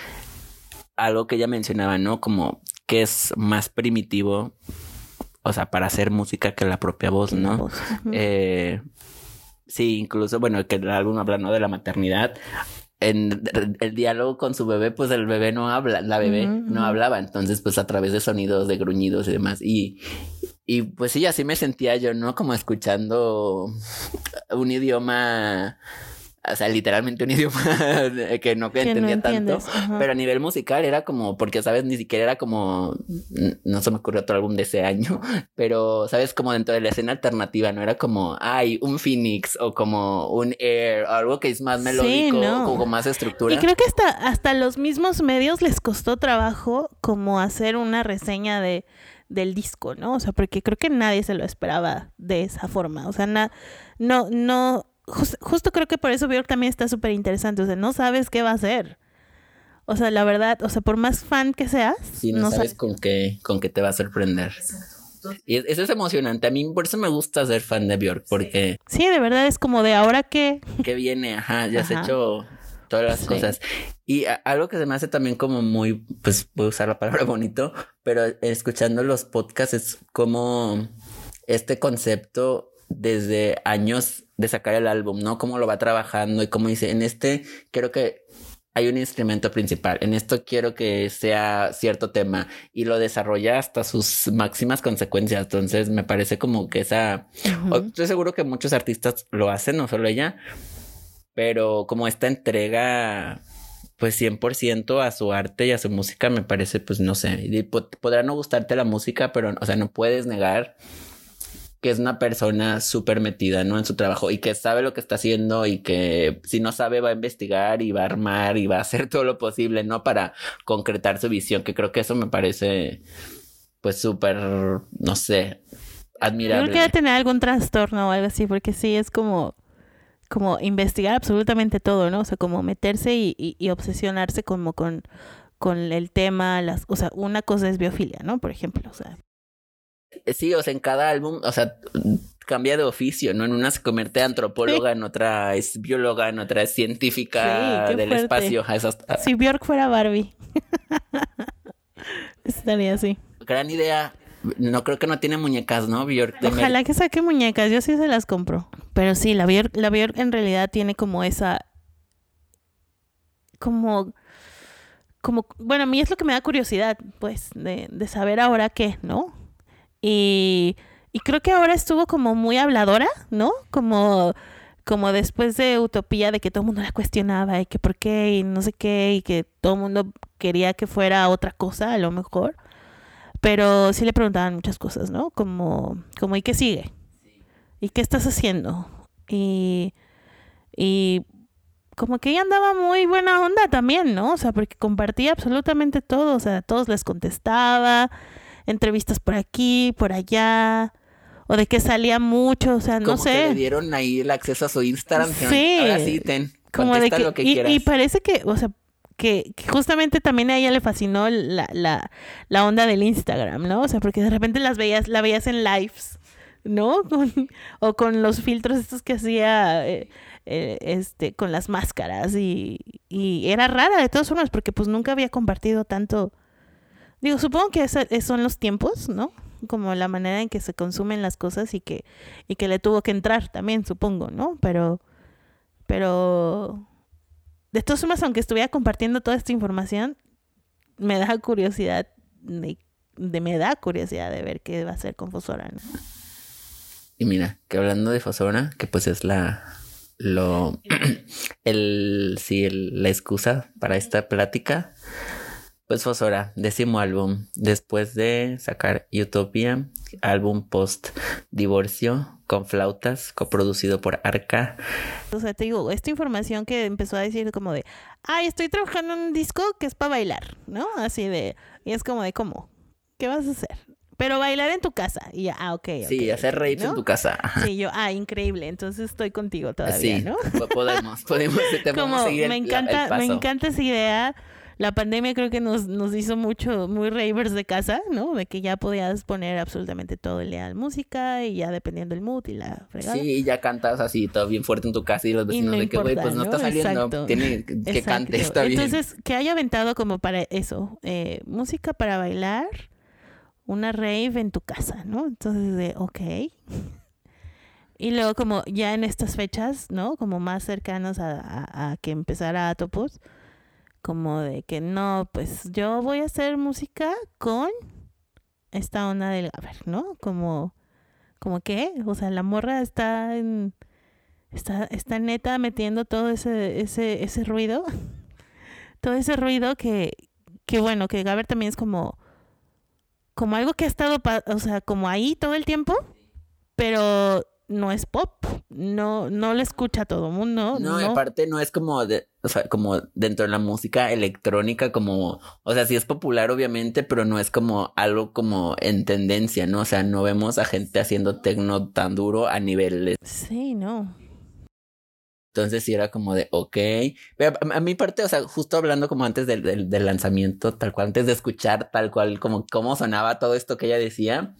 algo que ella mencionaba, ¿no? Como que es más primitivo, o sea, para hacer música que la propia voz, ¿no? voz. Eh, sí, incluso, bueno, que el álbum habla, ¿no? De la maternidad. En el, diálogo con su bebé, pues el bebé no habla, la bebé no hablaba, entonces pues a través de sonidos, de gruñidos y demás. Y, y pues sí, así me sentía yo, ¿no? Como escuchando un idioma, o sea, literalmente un idioma que no Que no entendía tanto. ajá. Pero a nivel musical era como, porque, ¿sabes? Ni siquiera era como, no se me ocurrió otro álbum de ese año, pero, ¿sabes? Como dentro de la escena alternativa, no era como, ay, un Phoenix o como un Air, o algo que es más Sí, melódico no. o con más estructura. Y creo que hasta, hasta los mismos medios les costó trabajo como hacer una reseña de, del disco, ¿no? O sea, porque creo que nadie se lo esperaba de esa forma. O sea, na- no, no, jus- justo creo que por eso Björk también está súper interesante. O sea, no sabes qué va a hacer. O sea, la verdad, o sea, por más fan que seas, Sí, no, sabes con qué, con qué te va a sorprender. Y es- eso es emocionante. A mí por eso me gusta ser fan de Björk, porque Sí, de verdad es como de ahora qué. que viene, ajá, ya has hecho todas las Sí. cosas. Y algo que se me hace también como muy, pues voy a usar la palabra bonito, pero escuchando los podcasts es como este concepto desde años de sacar el álbum, ¿no? Cómo lo va trabajando y cómo dice, en este quiero que hay un instrumento principal, en esto quiero que sea cierto tema y lo desarrolla hasta sus máximas consecuencias. Entonces me parece como que esa o- Estoy seguro que muchos artistas lo hacen, no solo ella, pero como esta entrega, pues 100% a su arte y a su música, me parece, pues no sé, podrá no gustarte la música, pero, o sea, no puedes negar que es una persona súper metida, ¿no? En su trabajo y que sabe lo que está haciendo y que si no sabe va a investigar y va a armar y va a hacer todo lo posible, ¿no? Para concretar su visión, que creo que eso me parece, pues súper, no sé, admirable. creo que debe tener algún trastorno o algo así, porque sí es como, como investigar absolutamente todo, ¿no? O sea, como meterse y, y- y obsesionarse como con, con el tema, las, o sea, una cosa es biofilia, ¿no? Por ejemplo, o sea, Eh, Sí, o sea, en cada álbum, o sea, cambia de oficio, ¿no? En una se convierte antropóloga, en otra es bióloga, en otra es científica Sí, del fuerte. espacio. Si Björk fuera Barbie, estaría así. gran idea. No creo que no tiene muñecas, ¿no? Björk de Ojalá que saque muñecas, yo sí se las compro. Pero sí, la Björk, la Björk en realidad tiene como esa, como, como, bueno, a mí es lo que me da curiosidad, pues, de, de saber ahora qué, ¿no? Y, y creo que ahora estuvo como muy habladora, ¿no? Como, como después de Utopía, de que todo el mundo la cuestionaba y que por qué y no sé qué y que todo el mundo quería que fuera otra cosa a lo mejor. Pero sí le preguntaban muchas cosas, ¿no? Como, como ¿y qué sigue? ¿Y qué estás haciendo? Y, y como que ella andaba muy buena onda también, ¿no? O sea, porque compartía absolutamente todo, o sea, a todos les contestaba, entrevistas por aquí, por allá, o de que salía mucho, o sea, no como que sé. le dieron ahí el acceso a su Instagram. Sí. Ahora sí, ten, como de que, lo que y, quieras. y parece que, o sea, que, justamente también a ella le fascinó la, la, la onda del Instagram, ¿no? O sea, porque de repente las veías, la veías en lives, ¿no? Con- o con los filtros estos que hacía eh, eh, este, con las máscaras y, y era rara de todas formas porque pues nunca había compartido tanto. Digo, supongo que esos son los tiempos, ¿no? Como la manera en que se consumen las cosas y que, y que le tuvo que entrar también, supongo, ¿no? Pero, pero de todas formas, aunque estuviera compartiendo toda esta información, me da curiosidad, de, me da curiosidad de ver qué va a hacer con Fosora. Y mira, que hablando de Fosora, que pues es la lo el sí la excusa para esta plática. Pues Fosora, décimo álbum, después de sacar Utopia, álbum post divorcio con flautas, coproducido por Arca. O sea, te digo, esta información que empezó a decir como de, ay, estoy trabajando en un disco que es para bailar, ¿no? Así de, y es como de, ¿cómo? ¿Qué vas a hacer? Pero bailar en tu casa. Y ya, ah, ok. Sí, ok, hacer raves en tu casa. Sí, yo, ah, increíble. Entonces estoy contigo todavía, Sí, ¿no? po- podemos, podemos, te podemos Como seguir me la- el encanta, me paso. encanta esa idea. La pandemia creo que nos, nos hizo mucho, muy ravers de casa, ¿no? De que ya podías poner absolutamente todo el día música y ya dependiendo del mood y la fregada. Sí, y ya cantas así, todo bien fuerte en tu casa y los vecinos no de que, güey, pues no, ¿no? está saliendo, Exacto. tiene que Exacto. cante, está bien. Entonces, que haya aventado como para eso, eh, música para bailar, una rave en tu casa, ¿no? Entonces, de, ok. Y luego como ya en estas fechas, ¿no? Como más cercanos a, a- a que empezara Atopos, como de que no, pues yo voy a hacer música con esta onda del Gaber, ¿no? Como, como que, o sea, la morra está en, está, está neta metiendo todo ese, ese, ese ruido, todo ese ruido que, que bueno, que Gaber también es como, como algo que ha estado, o sea, como ahí todo el tiempo, pero no es pop, no, no lo escucha todo el mundo. No, y aparte no es como de, o sea, como dentro de la música electrónica, como, o sea, sí es popular obviamente, pero no es como algo como en tendencia, ¿no? O sea, no vemos a gente haciendo tecno tan duro a niveles. Sí, no. Entonces sí era como de, ok. Pero a, a mi parte, o sea, justo hablando como antes del, del, del, lanzamiento, tal cual, antes de escuchar tal cual como cómo sonaba todo esto que ella decía,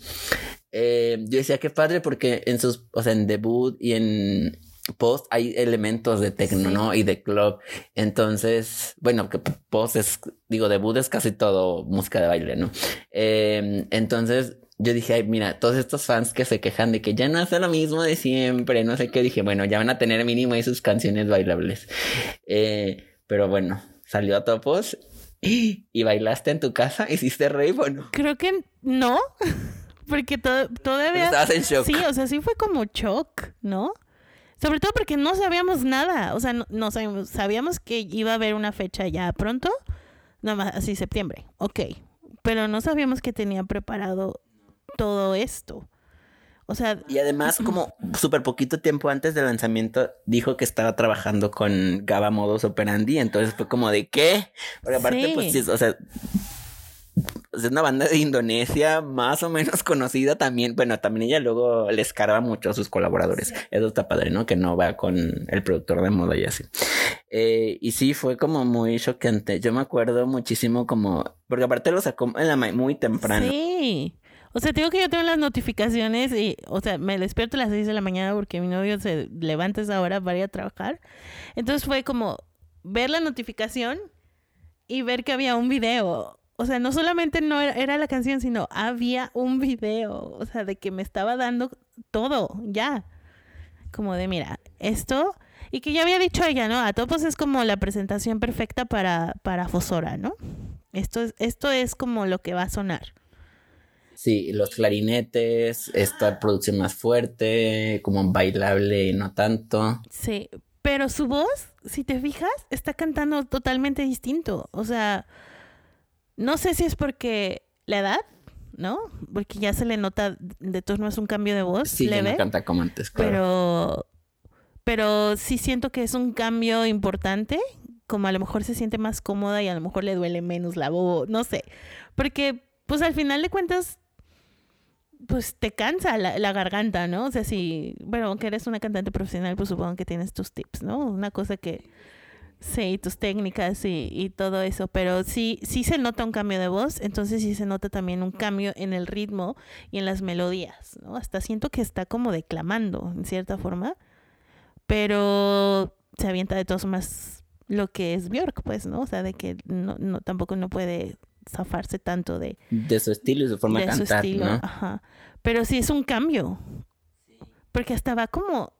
eh, yo decía qué padre porque en sus, o sea, en debut y en post hay elementos de techno, sí. ¿no? Y de club. Entonces, bueno, que post es, digo, debut es casi todo música de baile, ¿no? Eh, entonces, yo dije, ay, mira, todos estos fans que se quejan de que ya no hace lo mismo de siempre, no sé qué, dije, bueno, ya van a tener mínimo ahí sus canciones bailables. Eh, pero bueno, salió a topos y bailaste en tu casa, hiciste rave o no? Creo que no, porque to todavía... Estabas en shock. Sí, o sea, sí fue como shock, ¿no? Sobre todo porque no sabíamos nada, o sea, no, no sabíamos, sabíamos que iba a haber una fecha ya pronto, nada más así septiembre, ok, pero no sabíamos que tenía preparado todo esto. O sea, y además como súper poquito tiempo antes del lanzamiento dijo que estaba trabajando con Gaba Modus Operandi, entonces fue como de qué, porque aparte sí. pues sí, o sea, es una banda de Indonesia más o menos conocida también. Bueno, también ella luego le escarba mucho a sus colaboradores. Sí. Eso está padre, ¿no? Que no va con el productor de moda y así. Eh, y sí, fue como muy choqueante. Yo me acuerdo muchísimo como... Porque aparte lo sacó en la muy temprano. Sí. O sea, tengo que yo tengo las notificaciones y, o sea, me despierto a las 6 de la mañana porque mi novio se levanta a esa hora para ir a trabajar. Entonces fue como ver la notificación y ver que había un video. O sea, no solamente no era, era, la canción, sino había un video. O sea, de que me estaba dando todo, ya. Como de, mira, esto. Y que ya había dicho ella, ¿no? A Topos es como la presentación perfecta para, para Fosora, ¿no? Esto es, esto es como lo que va a sonar. Sí, los clarinetes, esta producción más fuerte, como bailable no tanto. Sí, pero su voz, si te fijas, está cantando totalmente distinto. O sea, no sé si es porque la edad, ¿no? Porque ya se le nota de todos modos un cambio de voz. Sí, leve, ya no canta como antes, claro. Pero, pero sí siento que es un cambio importante. Como a lo mejor se siente más cómoda y a lo mejor le duele menos la voz, no sé. Porque, pues al final de cuentas, pues te cansa la, la, garganta, ¿no? O sea, si, bueno, aunque eres una cantante profesional, pues supongo que tienes tus tips, ¿no? Una cosa que, sí, tus técnicas y, y todo eso, pero sí, sí se nota un cambio de voz, entonces sí se nota también un cambio en el ritmo y en las melodías, ¿no? Hasta siento que está como declamando, en cierta forma, pero se avienta de todos más lo que es Björk, pues, ¿no? O sea, de que no, no tampoco no puede zafarse tanto de de su estilo y su forma de, de cantar, estilo, ¿no? Ajá. Pero sí es un cambio. Porque hasta va como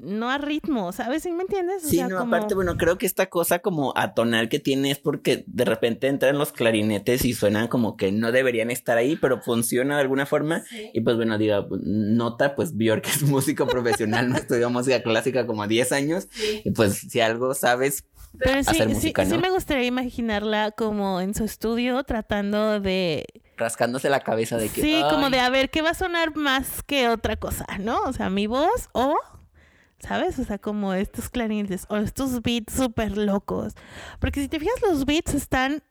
no a ritmo, ¿sabes? ¿Sí me entiendes? O sí, sea, no, como... aparte, bueno, creo que esta cosa como atonal que tiene es porque de repente entran los clarinetes y suenan como que no deberían estar ahí, pero funciona de alguna forma. Sí. Y pues bueno, diga, nota, pues Björk es músico profesional, no estudió música clásica como 10 años. Sí. Y pues si algo sabes, pero sí, hacer música, sí, ¿no? sí me gustaría imaginarla como en su estudio tratando de rascándose la cabeza de que sí, ay. como de a ver qué va a sonar más que otra cosa, ¿no? O sea, mi voz o ¿sabes? O sea, como estos clarinetes o estos beats súper locos. Porque si te fijas, los beats están,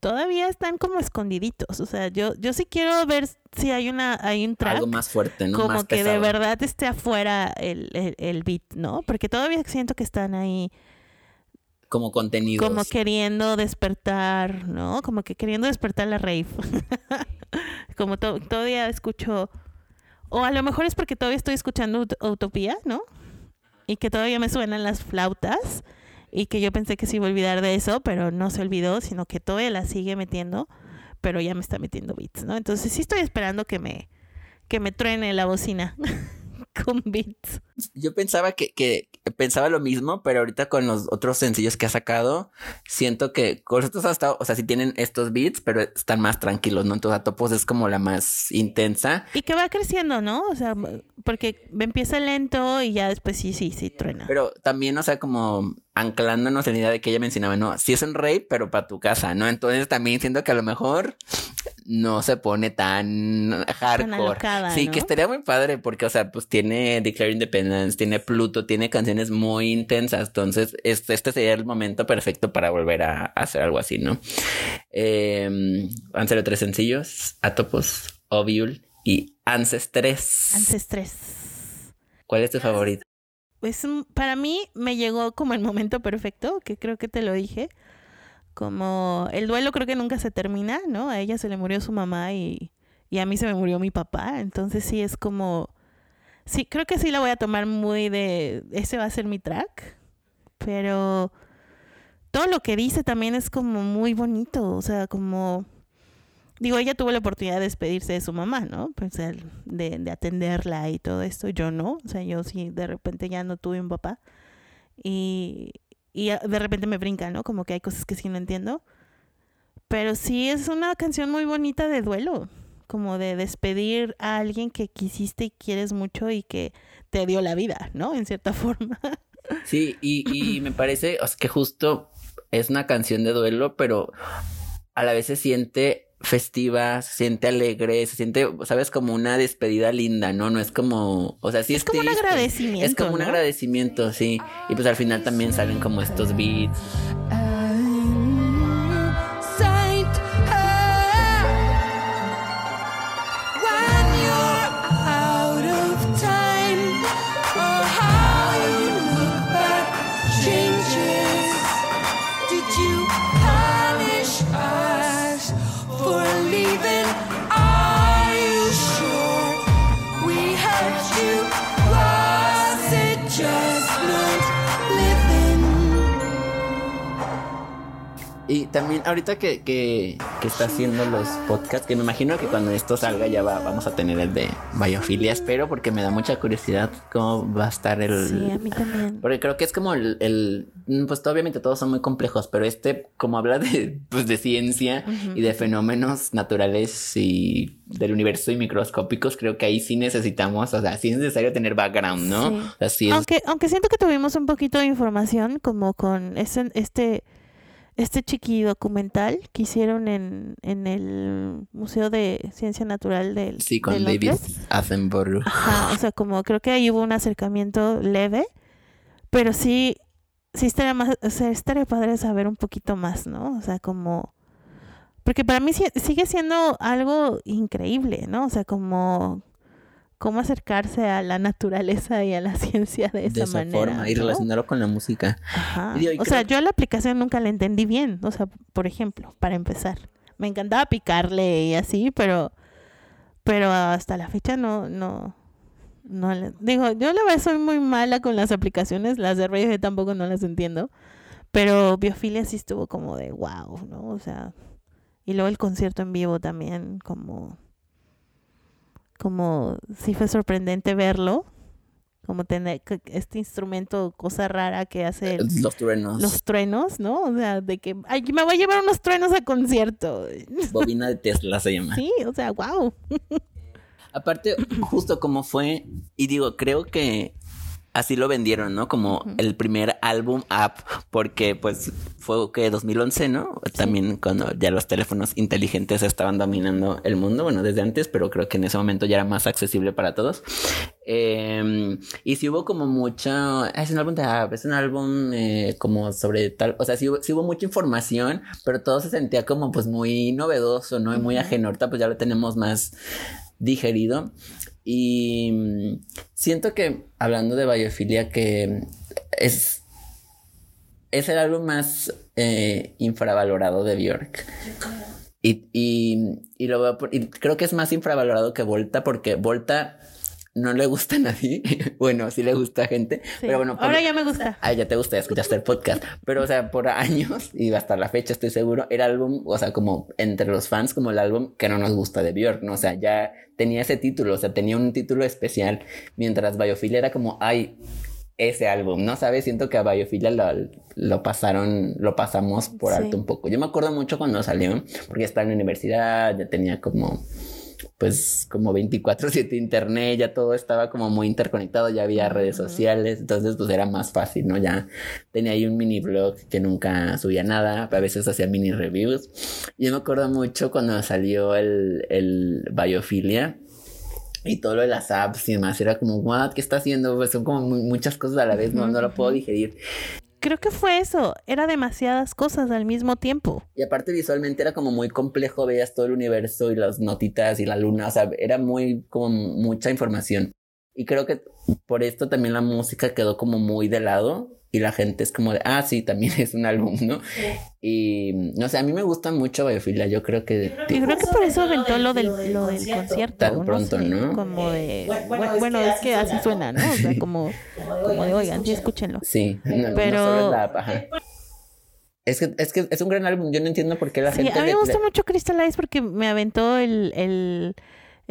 todavía están como escondiditos. O sea, yo, yo sí quiero ver si hay una, hay un track. Algo más fuerte, ¿no? Como más que pesado. de verdad esté afuera el, el, el, beat, ¿no? Porque todavía siento que están ahí. Como contenidos. Como queriendo despertar, ¿no? Como que queriendo despertar la rave. como to todavía escucho. O a lo mejor es porque todavía estoy escuchando Ut Utopía, ¿no? Y que todavía me suenan las flautas y que yo pensé que se iba a olvidar de eso, pero no se olvidó, sino que todavía la sigue metiendo, pero ya me está metiendo beats, ¿no? Entonces sí estoy esperando que me que me truene la bocina con beats. Yo pensaba que, que pensaba lo mismo, pero ahorita con los otros sencillos que ha sacado, siento que con estos hasta, o sea, sí tienen estos beats, pero están más tranquilos, ¿no? Entonces Atopos es como la más intensa. Y que va creciendo, ¿no? O sea, porque empieza lento y ya después sí, sí, sí, truena. Pero también, o sea, como anclándonos en la idea de que ella mencionaba, no, sí es un rey, pero para tu casa, ¿no? Entonces también siento que a lo mejor no se pone tan hardcore. alocada, sí, ¿no? que estaría muy padre porque, o sea, pues tiene Declare Independence, tiene Pluto, tiene canciones muy intensas. Entonces, este, este sería el momento perfecto para volver a, a hacer algo así, ¿no? Eh, han sido tres sencillos: Atopos, Oviul y Ancestres. Ancestres. ¿Cuál es tu favorito? Pues para mí me llegó como el momento perfecto, que creo que te lo dije. Como el duelo creo que nunca se termina, ¿no? A ella se le murió su mamá y, y a mí se me murió mi papá. Entonces sí es como... Sí, creo que sí la voy a tomar muy de... Ese va a ser mi track. Pero todo lo que dice también es como muy bonito. O sea, como... Digo, ella tuvo la oportunidad de despedirse de su mamá, ¿no? Pues de, de atenderla y todo esto. Yo no. O sea, yo sí de repente ya no tuve un papá. Y, y de repente me brinca, ¿no? Como que hay cosas que sí no entiendo. Pero sí es una canción muy bonita de duelo. Como de despedir a alguien que quisiste y quieres mucho y que te dio la vida, ¿no? En cierta forma. Sí, y, y me parece o sea, que justo es una canción de duelo, pero a la vez se siente festiva, se siente alegre, se siente, sabes, como una despedida linda, ¿no? No es como, o sea, sí es, Es como un agradecimiento, Es como un agradecimiento, sí. Y pues al final también salen como estos beats. You? Y también ahorita que, que, que está haciendo los podcasts, que me imagino que cuando esto salga ya va, vamos a tener el de biofilia, espero, porque me da mucha curiosidad cómo va a estar el... Sí, a mí también. Porque creo que es como el, el- pues obviamente todos son muy complejos, pero este como habla de, pues, de ciencia y de fenómenos naturales y del universo y microscópicos, creo que ahí sí necesitamos, o sea, sí es necesario tener background, ¿no? Sí. O sea, sí es- Aunque, aunque siento que tuvimos un poquito de información como con ese, este, este chiqui documental que hicieron en, en el Museo de Ciencia Natural del sí, de con David Londres. Attenborough. Ajá, o sea, como creo que ahí hubo un acercamiento leve, pero sí, sí estaría más, o sea, estaría padre saber un poquito más, ¿no? O sea, como, porque para mí sigue siendo algo increíble, ¿no? O sea, como, cómo acercarse a la naturaleza y a la ciencia de esa, de esa manera. forma y ¿no? relacionarlo con la música. Ajá. Y digo, y O sea, yo la aplicación nunca la entendí bien, o sea, por ejemplo, para empezar. Me encantaba picarle y así, pero pero hasta la fecha no no no le- digo, yo la verdad soy muy mala con las aplicaciones, las de Radiohead tampoco no las entiendo, pero Biofilia sí estuvo como de wow, ¿no? O sea, y luego el concierto en vivo también como como sí fue sorprendente verlo, como tener este instrumento, cosa rara que hace el- Los truenos. los truenos, ¿no? O sea, de que, ay, me voy a llevar unos truenos a concierto. Bobina de Tesla se llama. Sí, o sea, wow. Aparte, justo como fue, y digo, creo que así lo vendieron, ¿no? Como el primer álbum app, porque pues fue que 2011, ¿no? También cuando ya los teléfonos inteligentes estaban dominando el mundo, bueno, desde antes, pero creo que en ese momento ya era más accesible para todos. Eh, y sí hubo como mucha, es un álbum de app, es un álbum eh, como sobre tal, o sea, sí hubo, sí hubo mucha información, pero todo se sentía como pues muy novedoso, ¿no? Y muy ajeno, ahorita pues ya lo tenemos más digerido. Y mm, siento que, hablando de biofilia, que es, es el álbum más eh, infravalorado de Björk. Y, y, y lo veo por- y creo que es más infravalorado que Volta porque Volta no le gusta a nadie. bueno, sí le gusta a gente, Sí. pero bueno, por- Ahora ya me gusta. Ay, ya te gusta, ya escuchaste el podcast. Pero, o sea, por años y hasta la fecha estoy seguro, era álbum, o sea, como entre los fans, como el álbum que no nos gusta de Björk, ¿no? O sea, ya tenía ese título, o sea, tenía un título especial, mientras Biophilia era como, ay, ese álbum, ¿no? ¿Sabes? Siento que a Biophilia lo, lo pasaron, lo pasamos por Sí. alto un poco. Yo me acuerdo mucho cuando salió, porque estaba en la universidad, ya tenía como pues como 24/7 internet, ya todo estaba como muy interconectado, ya había redes sociales, entonces pues era más fácil, ¿no? Ya tenía ahí un mini blog que nunca subía nada, a veces hacía mini reviews. Yo me acuerdo mucho cuando salió el, el Biophilia y todo lo de las apps y demás, era como, what, ¿qué está haciendo? Pues son como mu- muchas cosas a la vez, no, no lo puedo digerir. Creo que fue eso. Era demasiadas cosas al mismo tiempo. Y aparte visualmente era como muy complejo, veías todo el universo y las notitas y la luna, o sea, era muy como mucha información. Y creo que por esto también la música quedó como muy de lado y la gente es como de, ah, sí, también es un álbum, ¿no? Y no sé, a mí me gusta mucho Biofilia, yo creo que... Y creo que por eso aventó lo del, lo del concierto. Tan no pronto, sé, ¿no? Como de. bu- Bueno, es que así suena, ¿no? O sea, como, como de, oigan, sí, escúchenlo. Sí, no, no Pero- solo es la. Es que, es que es un gran álbum, yo no entiendo por qué la Sí, gente... a mí me gusta le- mucho Crystal Eyes porque me aventó el, el,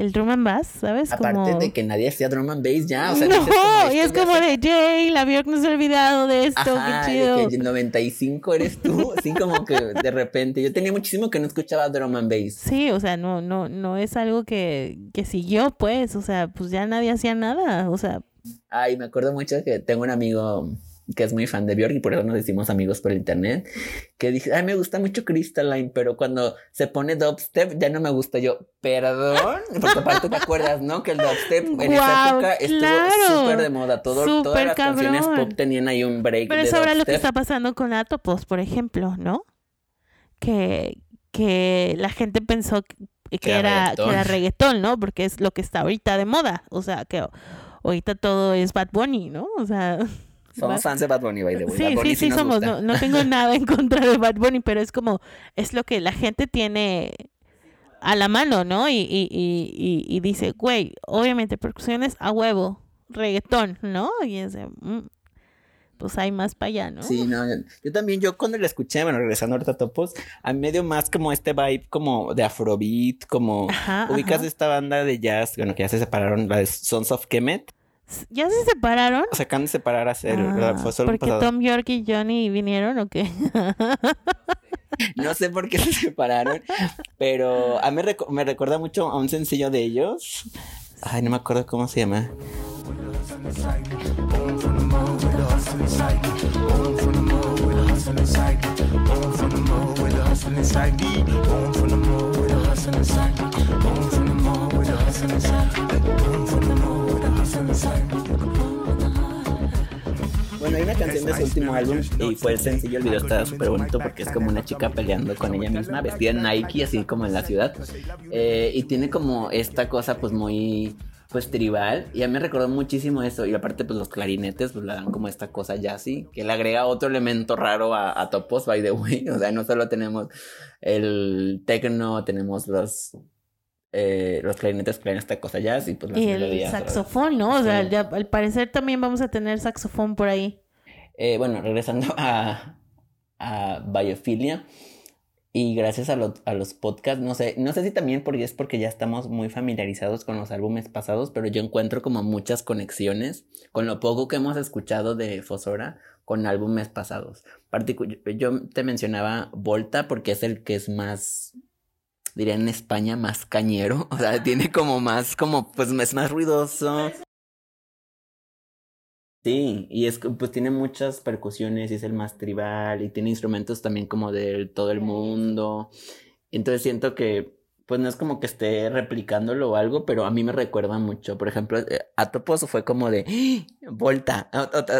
el drum and bass, ¿sabes? Aparte como... de que nadie hacía drum and bass ya, o sea, no, y es como de Jay, la Bjork no se ha olvidado de esto, Ajá, qué de chido. que 95 eres tú, así como que de repente. Yo tenía muchísimo que no escuchaba drum and bass. Sí, o sea, no, no, no es algo que, que siguió, pues, o sea, pues ya nadie hacía nada, o sea, Ay, me acuerdo mucho que tengo un amigo que es muy fan de Björk y por eso nos hicimos amigos por internet, que dije, ay, me gusta mucho Crystalline, pero cuando se pone dubstep ya no me gusta yo, perdón, porque aparte te acuerdas, ¿no? Que el dubstep en esa Guau, época estuvo claro. súper de moda, todo, todas las canciones pop tenían ahí un break pero de es ahora lo que está pasando con Atopos, por ejemplo, ¿no? Que, que la gente pensó que, que Que era, era que reggaetón. era reggaetón, ¿no? Porque es lo que está ahorita de moda, o sea, que ahorita todo es Bad Bunny, ¿no? O sea... Somos fans de Bad Bunny, by the way. Sí, Bunny sí, sí somos. No, no tengo nada en contra de Bad Bunny, pero es como, es lo que la gente tiene a la mano, ¿no? Y, y, y, y, y dice, güey, obviamente percusiones a huevo, reggaetón, ¿no? Y es de, mm, pues hay más para allá, ¿no? Sí, no, yo, yo también, yo cuando la escuché, bueno, regresando ahorita a Topos, a mí me dio más como este vibe como de Afrobeat, como Ajá, ubicas ajá. esta banda de jazz, bueno, que ya se separaron, la de Sons of Kemet, ¿Ya se separaron? o sea, acaban de separar a cero, Ah. Fue solo porque pasado. Tom York y Johnny vinieron o qué? No sé por qué se separaron, pero a mí recu- me recuerda mucho a un sencillo de ellos. Ay, no me acuerdo cómo se llama. Bueno, hay una canción de su último álbum y fue el sencillo, el video está súper bonito porque es como una chica peleando con ella misma, vestida en Nike, así como en la ciudad. Eh, y tiene como esta cosa pues muy pues tribal y a mí me recordó muchísimo eso y aparte pues los clarinetes pues le dan como esta cosa jazzy que le agrega otro elemento raro a, a Topos by the way o sea no solo tenemos el techno tenemos los eh, los clarinetes dan esta cosa jazz y pues las y el saxofón, ¿no? O sea, Sí. ya, al parecer también vamos a tener saxofón por ahí. Eh, bueno, regresando a, a Biophilia. Y gracias a, lo- a los podcasts, no sé, no sé si también porque es porque ya estamos muy familiarizados con los álbumes pasados, pero yo encuentro como muchas conexiones con lo poco que hemos escuchado de Fosora con álbumes pasados. Particu- yo te mencionaba Volta porque es el que es más, diría en España, más cañero, o sea, tiene como más, como, pues es más ruidoso. Sí, y es pues tiene muchas percusiones y es el más tribal y tiene instrumentos también como de todo el mundo. Entonces siento que pues no es como que esté replicándolo o algo, pero a mí me recuerda mucho. Por ejemplo, eh, Atopos fue como de ¡Ah! Volta,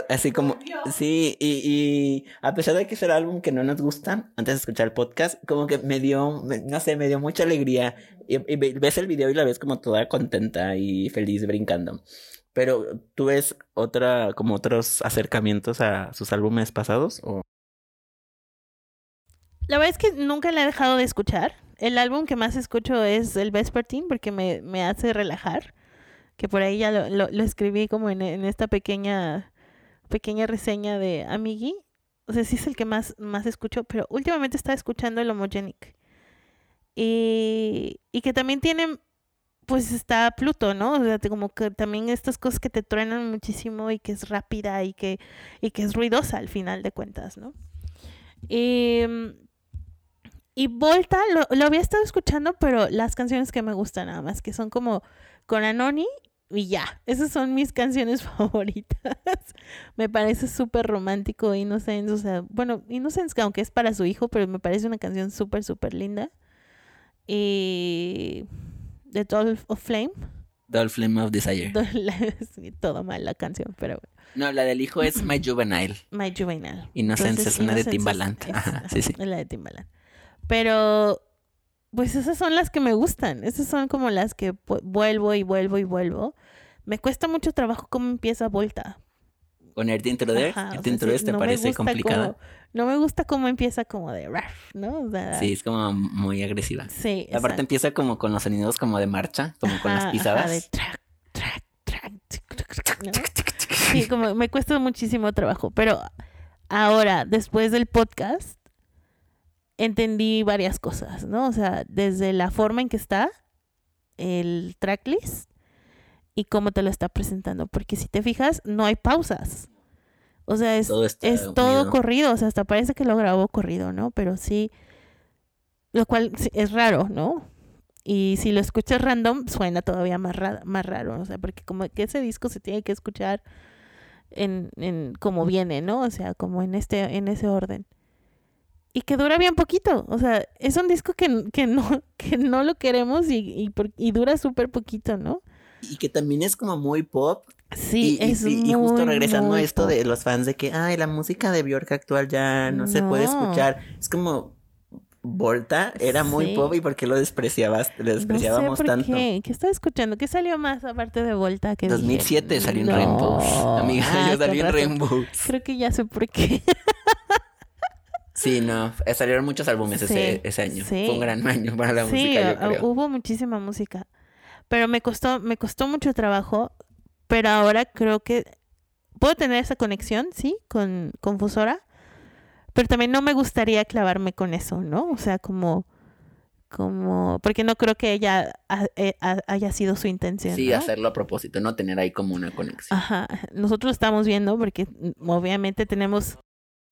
así como sí, y, y a pesar de que es el álbum que no nos gusta, antes de escuchar el podcast, como que me dio, no sé, me dio mucha alegría. Y, y ve- ves el video y la ves como toda contenta y feliz brincando. Pero ¿tú ves otra, como otros acercamientos a sus álbumes pasados? ¿O? La verdad es que nunca la he dejado de escuchar. El álbum que más escucho es el Vespertine porque me, me hace relajar. que por ahí ya lo, lo, lo escribí como en, en esta pequeña, pequeña reseña de Amigui. O sea, sí es el que más, más escucho, pero últimamente estaba escuchando el Homogenic. Y, y que también tiene, pues está Pluto, ¿no? O sea, como que también estas cosas que te truenan muchísimo y que es rápida y que, y que es ruidosa al final de cuentas, ¿no? Y, y Volta lo, lo había estado escuchando, pero las canciones que me gustan nada más, que son como con Anoni y ya. Esas son mis canciones favoritas. me parece súper romántico, Innocence, o sea, bueno, Innocence, que aunque es para su hijo, pero me parece una canción súper, súper linda. Y The Doll of Flame, Doll Flame of Desire. todo mal la canción, pero bueno. No, la del hijo es My Juvenile. My Juvenile. Innocence Entonces, es una de Timbaland. es- Ajá, ajá, sí, sí. es la de Timbaland. Pero, pues esas son las que me gustan. Esas son como las que vuelvo y vuelvo y vuelvo. Me cuesta mucho trabajo cómo empieza Volta. Con Earth Intruder. Ajá, o Earth sea, sí, te no me parece gusta complicada. cómo- no me gusta cómo empieza como de raf, ¿no? O sea, Sí, es como muy agresiva. sí, Aparte exacto. empieza como con los sonidos como de marcha, como con las Ajá, pisadas. ajá, de track, track, track, ¿no? Sí, como me cuesta muchísimo trabajo. Pero ahora, después del podcast, entendí varias cosas, ¿no? O sea, desde la forma en que está el tracklist y cómo te lo está presentando. Porque si te fijas, no hay pausas. O sea, es, Todo es todo corrido. O sea, hasta parece que lo grabó corrido, ¿no? Pero sí, lo cual es raro, ¿no? Y si lo escuchas random, suena todavía más, ra- más raro, o sea, porque como que ese disco se tiene que escuchar en, en como viene, ¿no? O sea, como en este, en ese orden. Y que dura bien poquito, o sea, es un disco que, que no, que no lo queremos y, y, por- y dura súper poquito, ¿no? Y que también es como muy pop. Sí, y, es y- y justo muy, regresando muy a esto pop. de los fans de que, ay, la música de Bjork actual ya no, se puede No. escuchar. Es como, Volta era muy Sí. pop y por qué lo despreciabas, lo No sé despreciábamos por tanto. qué. ¿Qué estaba escuchando? ¿Qué salió más aparte de Volta? Que dije, 2007 salió en no. Rainbows. Amiga, Ah, yo salí en razón. Rainbows. Creo que ya sé por qué. Sí, no, eh, salieron muchos álbumes ese, Sí, ese año. sí. Fue un gran año para la sí, música, yo a- creo. hubo muchísima música. Pero me costó, me costó mucho trabajo. Pero ahora creo que puedo tener esa conexión, sí, con Confusora. Pero también no me gustaría clavarme con eso, ¿no? O sea, como, como, porque no creo que ella ha- eh, ha- haya sido su intención. Sí, ¿no? hacerlo a propósito, no tener ahí como una conexión. Ajá, nosotros estamos viendo porque mm, obviamente tenemos,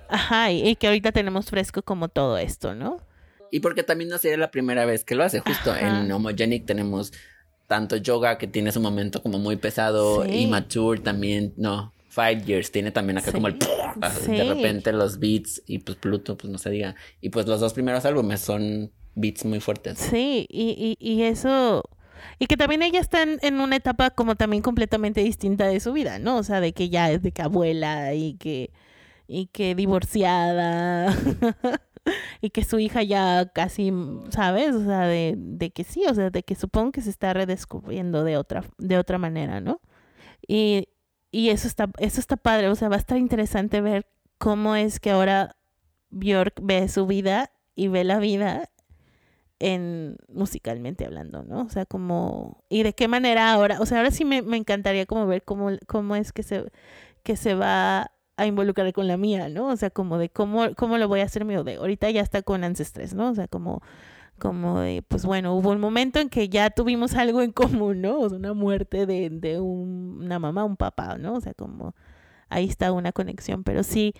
ajá, y, y que ahorita tenemos fresco como todo esto, ¿no? Y porque también no sería la primera vez que lo hace. Justo Ajá. en Homogenic tenemos tanto yoga que tiene su momento como muy pesado Sí. y Mature también, no, Five Years tiene también acá Sí. como el Sí. de repente los beats y pues Pluto, pues no se diga. Y pues los dos primeros álbumes son beats muy fuertes. Sí, y, y, y eso, y que también ella está en, en una etapa como también completamente distinta de su vida, ¿no? O sea, de que ya es de que abuela y que, y que divorciada. Y que su hija ya casi, ¿sabes? O sea, de, de que sí, o sea, de que supongo que se está redescubriendo de otra, de otra manera, ¿no? Y, y eso está, eso está padre, o sea, va a estar interesante ver cómo es que ahora Bjork ve su vida y ve la vida en musicalmente hablando, ¿no? O sea, como y de qué manera ahora, o sea, ahora sí me, me encantaría como ver cómo, cómo es que se que se va a involucrar con la mía, ¿no? O sea, como de cómo cómo lo voy a hacer mío de ahorita ya está con Ancestres, ¿no? O sea, como como de, pues bueno, hubo un momento en que ya tuvimos algo en común, ¿no? O sea, una muerte de, de un- una mamá, un papá, ¿no? O sea, como ahí está una conexión, pero sí,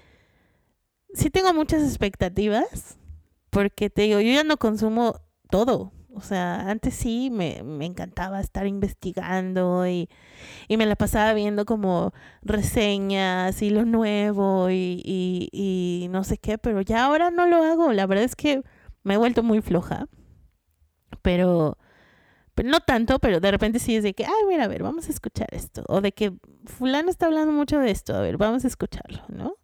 sí tengo muchas expectativas, porque te digo, yo ya no consumo todo. O sea, antes sí me, me encantaba estar investigando y, y me la pasaba viendo como reseñas y lo nuevo y, y, no sé qué, pero ya ahora no lo hago. La verdad es que me he vuelto muy floja, pero, pero no tanto, pero de repente sí es de que, ay, mira, a ver, vamos a escuchar esto. O de que fulano está hablando mucho de esto, a ver, vamos a escucharlo, ¿no?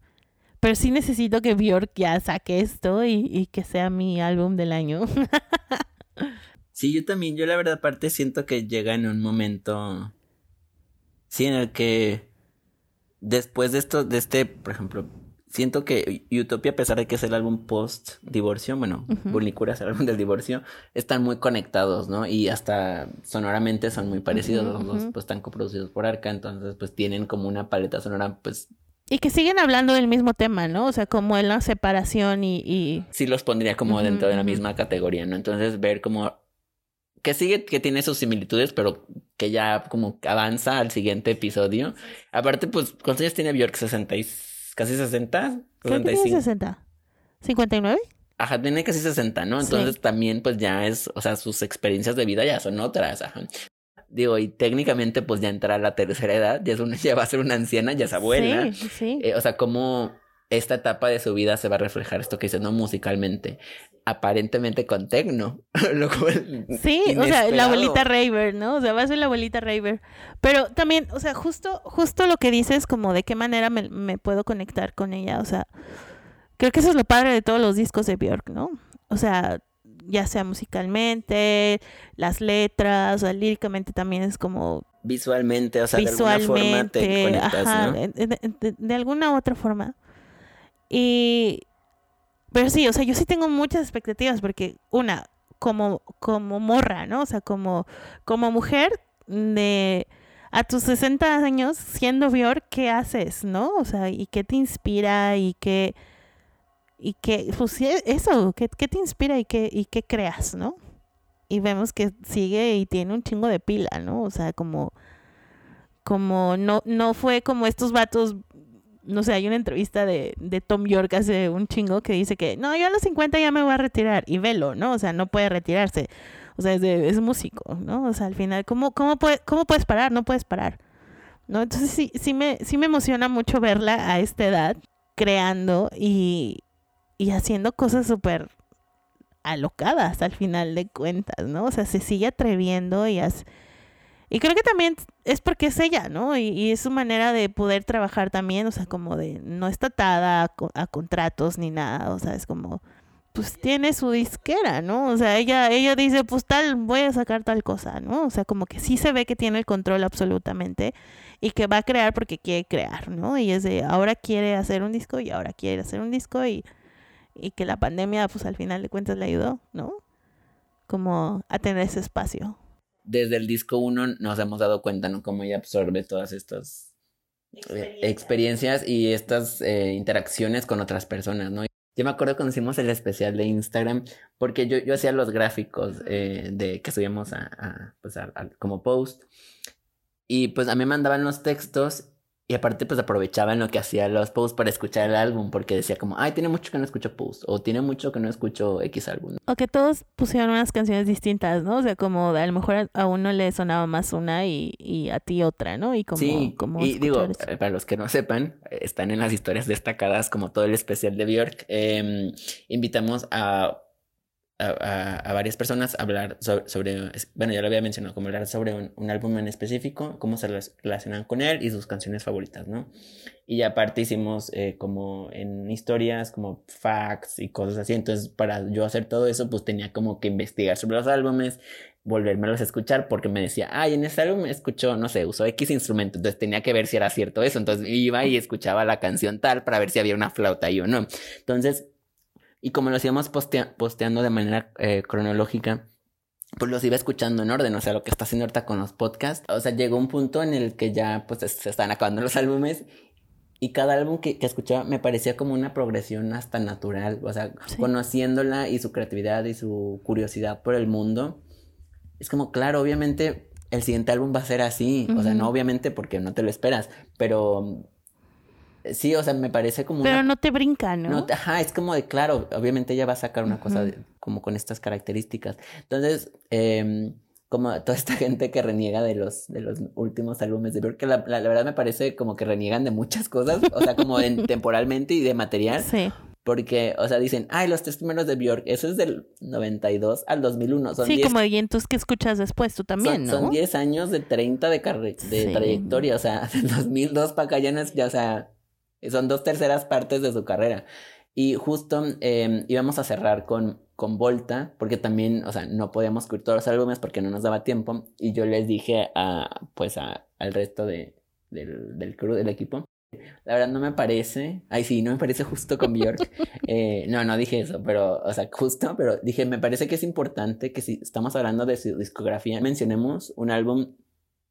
Pero sí necesito que Bjork ya saque esto y, y que sea mi álbum del año. Sí, yo también, yo la verdad aparte siento que llega en un momento, sí, en el que después de esto, de este, por ejemplo, siento que Utopia, a pesar de que es el álbum post divorcio, bueno, Bunicura es el álbum del divorcio, están muy conectados, ¿no? Y hasta sonoramente son muy parecidos, los dos pues están coproducidos por Arca, entonces pues tienen como una paleta sonora pues Y que siguen hablando del mismo tema, ¿no? O sea, como en la separación y... y... sí los pondría como dentro de la misma categoría, ¿no? Entonces ver como que sigue, que tiene sus similitudes, pero que ya como avanza al siguiente episodio. Aparte, pues, ¿cuántos años tiene Bjork? ¿60 y casi 60? Creo que tiene 60. ¿59? Ajá, tiene casi 60, ¿no? Sí. Entonces también pues ya es, o sea, sus experiencias de vida ya son otras, ajá. Digo, y técnicamente pues ya entra a la tercera edad, ya, es una, ya va a ser una anciana, ya es abuela. Sí, sí. Eh, o sea, cómo esta etapa de su vida se va a reflejar esto que dice, ¿no? Musicalmente. Aparentemente con tecno. Lo cual, Sí, o sea, la abuelita Raver, ¿no? O sea, va a ser la abuelita Raver. Pero también, o sea, justo, justo lo que dices, como de qué manera me, me puedo conectar con ella. O sea, creo que eso es lo padre de todos los discos de Björk, ¿no? O sea, ya sea musicalmente, las letras, o sea, líricamente también es como Visualmente, o sea, de alguna forma te visualmente, conectas, ajá, ¿no? de, de- alguna u otra forma. Y, pero sí, o sea, yo sí tengo muchas expectativas porque una, como, como morra, ¿no? O sea, como, como mujer de a tus 60 años siendo Björk, ¿qué haces, no? O sea, y qué te inspira y qué, y qué, pues sí, eso, ¿qué, qué te inspira y qué, y qué creas, ¿no? Y vemos que sigue y tiene un chingo de pila, ¿no? O sea, como, como no, no fue como estos vatos, no sé, hay una entrevista de, de Tom York hace un chingo que dice que, no, yo a los 50 ya me voy a retirar, y velo, ¿no? O sea, no puede retirarse, o sea, es, de- es músico, ¿no? O sea, al final, ¿cómo, cómo, puede, ¿cómo puedes parar? No puedes parar, ¿no? Entonces sí, sí, me, sí me emociona mucho verla a esta edad, creando y, y haciendo cosas súper alocadas al final de cuentas, ¿no? O sea, se sigue atreviendo y hace... Y creo que también es porque es ella, ¿no? Y, y es su manera de poder trabajar también, o sea, como de no está atada a, a contratos ni nada, o sea, es como, pues tiene su disquera, ¿no? O sea, ella, ella dice, pues tal, voy a sacar tal cosa, ¿no? O sea, como que sí se ve que tiene el control absolutamente y que va a crear porque quiere crear, ¿no? Y es de, ahora quiere hacer un disco y ahora quiere hacer un disco y, y que la pandemia, pues al final de cuentas le ayudó, ¿no? Como a tener ese espacio. Desde el disco 1 nos hemos dado cuenta, ¿no? Cómo ella absorbe todas estas eh, experiencias y estas eh, interacciones con otras personas, ¿no? Yo me acuerdo cuando hicimos el especial de Instagram, porque yo, yo hacía los gráficos eh, de que subíamos a, a, pues a- como post, y pues a mí me mandaban los textos, y aparte pues aprovechaban lo que hacía los posts para escuchar el álbum, porque decía como, ay, tiene mucho que no escucho post, o tiene mucho que no escucho X álbum. O que todos pusieron unas canciones distintas, ¿no? O sea, como a lo mejor a- uno le sonaba más una y, y a ti otra, ¿no? Y como, sí, como y digo, eso. eh, para los que no sepan, eh, están en las historias destacadas como todo el especial de Björk. Em, invitamos a, a, a- varias personas hablar sobre, sobre- bueno, ya lo había mencionado, como hablar sobre un, álbum en específico, cómo se relac- relacionan con él y sus canciones favoritas, ¿no? Y aparte hicimos eh, como en historias, como facts y cosas así. Entonces, para yo hacer todo eso, pues tenía como que investigar sobre los álbumes, volvérmelos a escuchar, porque me decía, ay, en este álbum escuchó, no sé, usó X instrumento. Entonces tenía que ver si era cierto eso. Entonces iba y escuchaba la canción tal para ver si había una flauta ahí o no. Entonces, y como los íbamos postea- posteando de manera eh, cronológica, pues los iba escuchando en orden, o sea, lo que está haciendo ahorita con los podcasts. O sea, llegó un punto en el que ya pues se están acabando los álbumes y cada álbum que, que escuchaba me parecía como una progresión hasta natural, o sea, Sí. conociéndola y su creatividad y su curiosidad por el mundo. Es como, claro, obviamente el siguiente álbum va a ser así, o sea, no obviamente porque no te lo esperas, pero sí, o sea, me parece como Pero una no te brinca, ¿no? no, te- ajá, es como de claro, obviamente ella va a sacar una cosa de- como con estas características. Entonces, em, como toda esta gente que reniega de los, de los últimos álbumes de Björk, que la, la- la verdad me parece como que reniegan de muchas cosas, o sea, como en, temporalmente y de material, Sí, porque, o sea, dicen, ay, los tres primeros de Björk, eso es del 92 al 2001, son sí 10 como y entonces que escuchas después tú también, son, ¿no? son 10 años de 30 de, de Sí. trayectoria, o sea, del 2002 para acá ya no es, ya, o sea, son dos terceras partes de su carrera. Y justo eh, íbamos a cerrar con, con Volta, porque también, o sea, no podíamos cubrir todos los álbumes porque no nos daba tiempo. Y yo les dije a, pues, al resto de, del, del crew, del equipo, La verdad no me parece. Ay, sí, no me parece justo con Bjork. Eh, no, no dije eso, pero, o sea, justo, pero dije, me parece que es importante que si estamos hablando de su discografía, mencionemos un álbum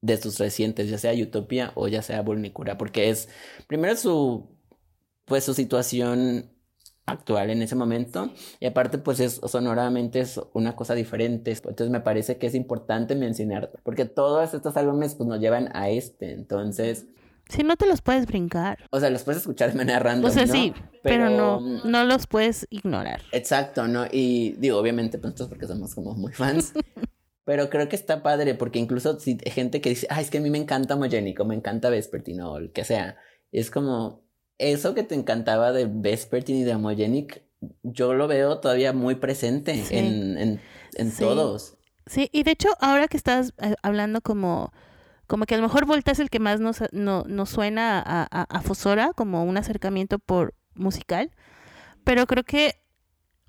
de sus recientes, ya sea Utopia o ya sea Vulnicura, porque es primero su, pues su situación actual en ese momento y aparte pues es sonoramente es una cosa diferente entonces me parece que es importante mencionar porque todos estos álbumes pues nos llevan a este entonces Si no te los puedes brincar. o sea los puedes escuchar de manera random O sea, ¿no? sí, pero, no, mm, no los puedes ignorar. Exacto, ¿no? Y digo, obviamente, pues nosotros porque somos como muy fans. pero creo que está padre porque incluso si hay gente que dice, ay, es que a mí me encanta Homogénico, me encanta Vespertine o el que sea. Es como, eso que te encantaba de Vespertine y de Homogenic, yo lo veo todavía muy presente Sí. en, en, en Sí. todos. Sí, y de hecho, ahora que estás eh, hablando como, como que a lo mejor Volta es el que más nos, no, nos suena a, a, a Fosora, como un acercamiento por musical, pero creo que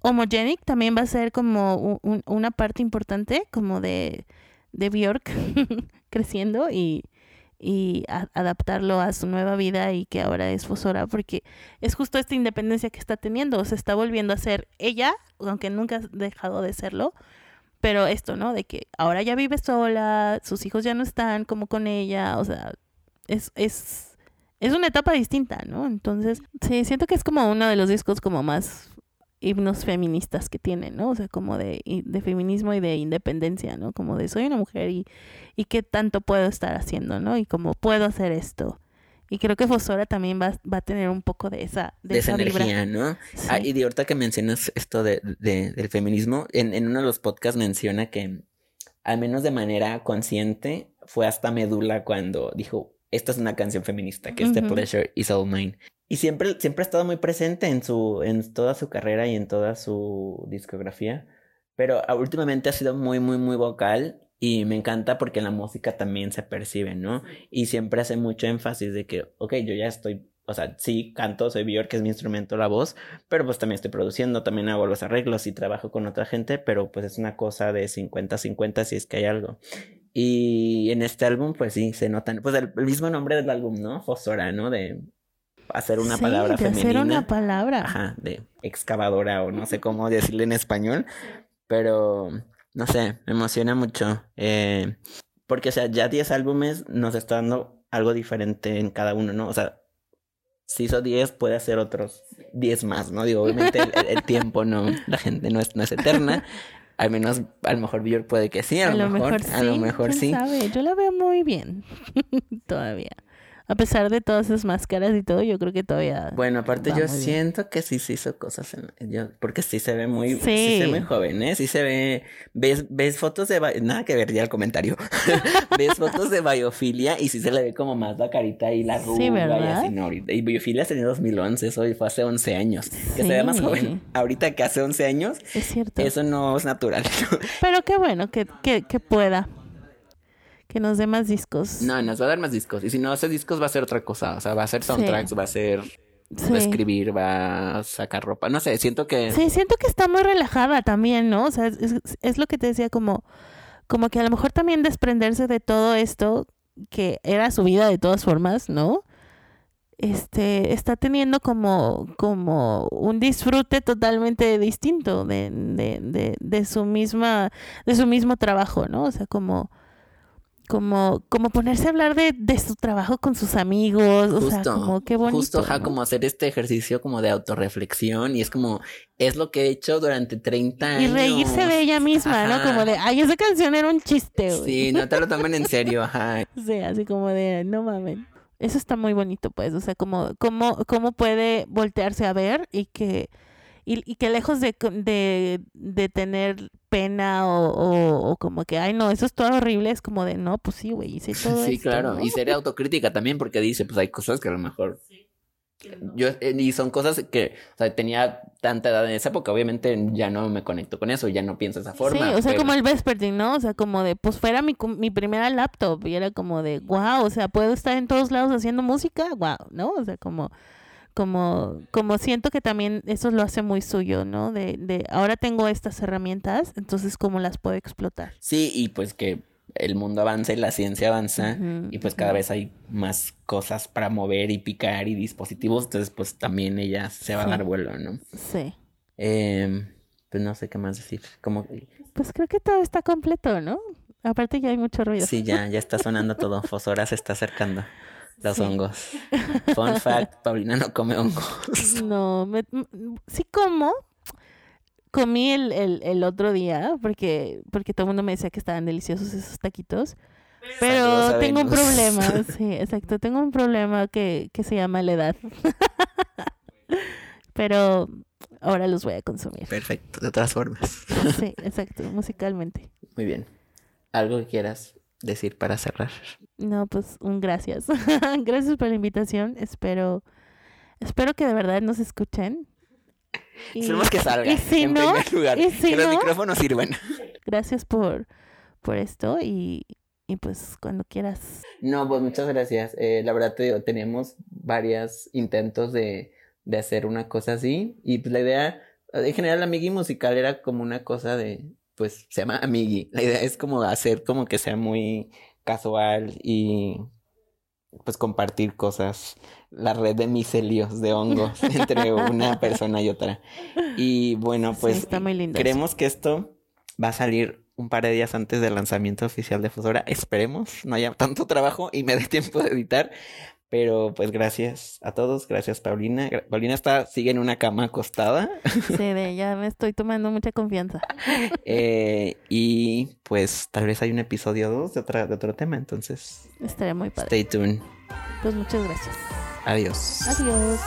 Homogenic también va a ser como un- un- una parte importante como de, de Bjork creciendo y, y adaptarlo a su nueva vida y que ahora es Fosora, porque es justo esta independencia que está teniendo, se está volviendo a ser ella, aunque nunca ha dejado de serlo, pero esto, ¿no? De que ahora ya vive sola, sus hijos ya no están como con ella, o sea, es, es, es una etapa distinta, ¿no? Entonces, sí, siento que es como uno de los discos como más himnos feministas que tiene, ¿no? O sea, como de, de feminismo y de independencia, ¿no? Como de soy una mujer y, y qué tanto puedo estar haciendo, ¿no? Y cómo puedo hacer esto. Y creo que Fosora también va, va a tener un poco de esa, de De esa energía, ¿no? Sí. Ah, y de ahorita que mencionas esto de, de- del feminismo, en, en uno de los podcasts menciona que, al menos de manera consciente, fue hasta Medula cuando dijo, esta es una canción feminista, que es The. Pleasure is All Mine. Y siempre, siempre ha estado muy presente en su, en toda su carrera y en toda su discografía. Pero ah, últimamente ha sido muy, muy, muy vocal. Y me encanta porque en la música también se percibe, ¿no? Y siempre hace mucho énfasis de que, ok, yo ya estoy, o sea, sí canto, soy Björk, que es mi instrumento, la voz, pero pues también estoy produciendo, también hago los arreglos y trabajo con otra gente, pero pues es una cosa de 50-50 si es que hay algo. Y en este álbum, pues sí, se notan, pues el, el mismo nombre del álbum, ¿no? Fosora, ¿no? De hacer una Sí, palabra de femenina. hacer una palabra. Ajá, de excavadora o no sé cómo decirle en español, pero no sé, me emociona mucho. eh, porque, o sea, ya 10 álbumes nos está dando algo diferente en cada uno, ¿no? O sea, si hizo 10, puede hacer otros 10 más, ¿no? Digo, obviamente el, tiempo no, la gente no es, no es eterna. Al menos, a lo mejor Björk puede que sí, a, lo mejor, sí. a lo mejor sí. sabe. Yo la veo muy bien todavía. A pesar de todas esas máscaras y todo, yo creo que todavía. Bueno, aparte yo bien. siento que sí se hizo cosas en, yo- porque sí se ve muy, sí. Sí. se ve muy joven, ¿eh? Sí se ve, ves, ves fotos de, nada que ver ya el comentario, ves fotos de biofilia y sí se le ve como más la carita y la Sí, arruga y ¿verdad? así, ¿no? Ahorita- Y biofilia es en 2011, eso fue hace 11 años, que se ve más Sí. joven ahorita que hace 11 años, Es cierto. eso no es natural. Pero qué bueno que, que, que pueda. Que nos dé más discos. no, nos va a dar más discos y si no hace discos va a ser otra cosa, o sea, va a ser Sí. soundtracks, va a ser, Sí. va a escribir, va a sacar ropa, no sé, siento que... Sí, siento que está muy relajada también, ¿no? O sea, es lo que te decía, como, como que a lo mejor también desprenderse de todo esto, que era su vida de todas formas, ¿no? Este, está teniendo como, como un disfrute totalmente distinto de, de, de, de su misma, de su mismo trabajo, ¿no? O sea, como, como, como ponerse a hablar de, de su trabajo con sus amigos, o sea, como qué bonito. Justo, ¿no? como hacer este ejercicio como de autorreflexión y es como, es lo que he hecho durante 30 Y años. reírse de ella misma, ¿no? Como de, ay, esa canción era un chiste, güey. Sí, no te lo tomen en serio, ajá. Sí, así como de, no mames. Eso está muy bonito, pues, o sea, como, cómo, cómo puede voltearse a ver y que, y, y que lejos de, de, de tener pena o, o, o como que, ay, no, eso es todo horrible, es como de, no, pues sí, güey, hice todo Sí, esto, claro. ¿no? Y ser autocrítica también, porque dice, pues hay cosas que a lo mejor. Yo, eh, y son cosas que, o sea, tenía tanta edad en esa época, obviamente ya no me conecto con eso, ya no pienso de esa forma. sí, o sea, pero- como el Vespertine, ¿no? O sea, como de, pues fuera mi, mi primera laptop y era como de, wow, o sea, puedo estar en todos lados haciendo música, wow, ¿no? O sea, como, como, como siento que también eso lo hace muy suyo, ¿no? De, de, ahora tengo estas herramientas, entonces, ¿cómo las puedo explotar? Sí, y pues que el mundo avanza y la ciencia avanza y pues cada vez hay más cosas para mover y picar y dispositivos, entonces pues también ella se va a dar vuelo, ¿no? Sí. Em, pues no sé qué más decir, como Pues creo que todo está completo, ¿no? Aparte ya hay mucho ruido. sí, ya, ya está sonando todo, Fosora se está acercando, los Sí. hongos. Fun fact, Paulina no come hongos. No, me- sí como. Comí el, el, el otro día porque, porque todo el mundo me decía que estaban deliciosos esos taquitos. Pero tengo un problema, sí, exacto. Tengo un problema que, que se llama la edad. Pero ahora los voy a consumir. Perfecto, de todas formas. Sí, exacto, musicalmente. Muy bien. ¿Algo que quieras decir para cerrar? No, pues un gracias. gracias por la invitación. Espero, espero que de verdad nos escuchen. Y que salga y si en no, primer lugar. y si que los no- micrófonos sirvan. gracias por, por esto y, y pues cuando quieras. No, pues muchas gracias. Eh, la verdad te digo, teníamos varios intentos de, de hacer una cosa así. Y pues la idea, en general, Amigui Musical era como una cosa de, pues se llama Amigui. La idea es como hacer como que sea muy casual y pues compartir cosas. La red de micelios de hongos entre una persona y otra. Y bueno, Sí, pues está muy lindo. eso. Creemos que esto va a salir un par de días antes del lanzamiento oficial de Fosora. Esperemos no haya tanto trabajo y me dé tiempo de editar. Pero pues gracias a todos, gracias Paulina. Paulina está, sigue en una cama acostada. Sí, de, ya me estoy tomando mucha confianza. Eh, y pues tal vez hay un episodio 2 de, otra- de otro tema. Entonces, Estaría muy padre. stay tuned. Pues muchas gracias. Adiós. Adiós.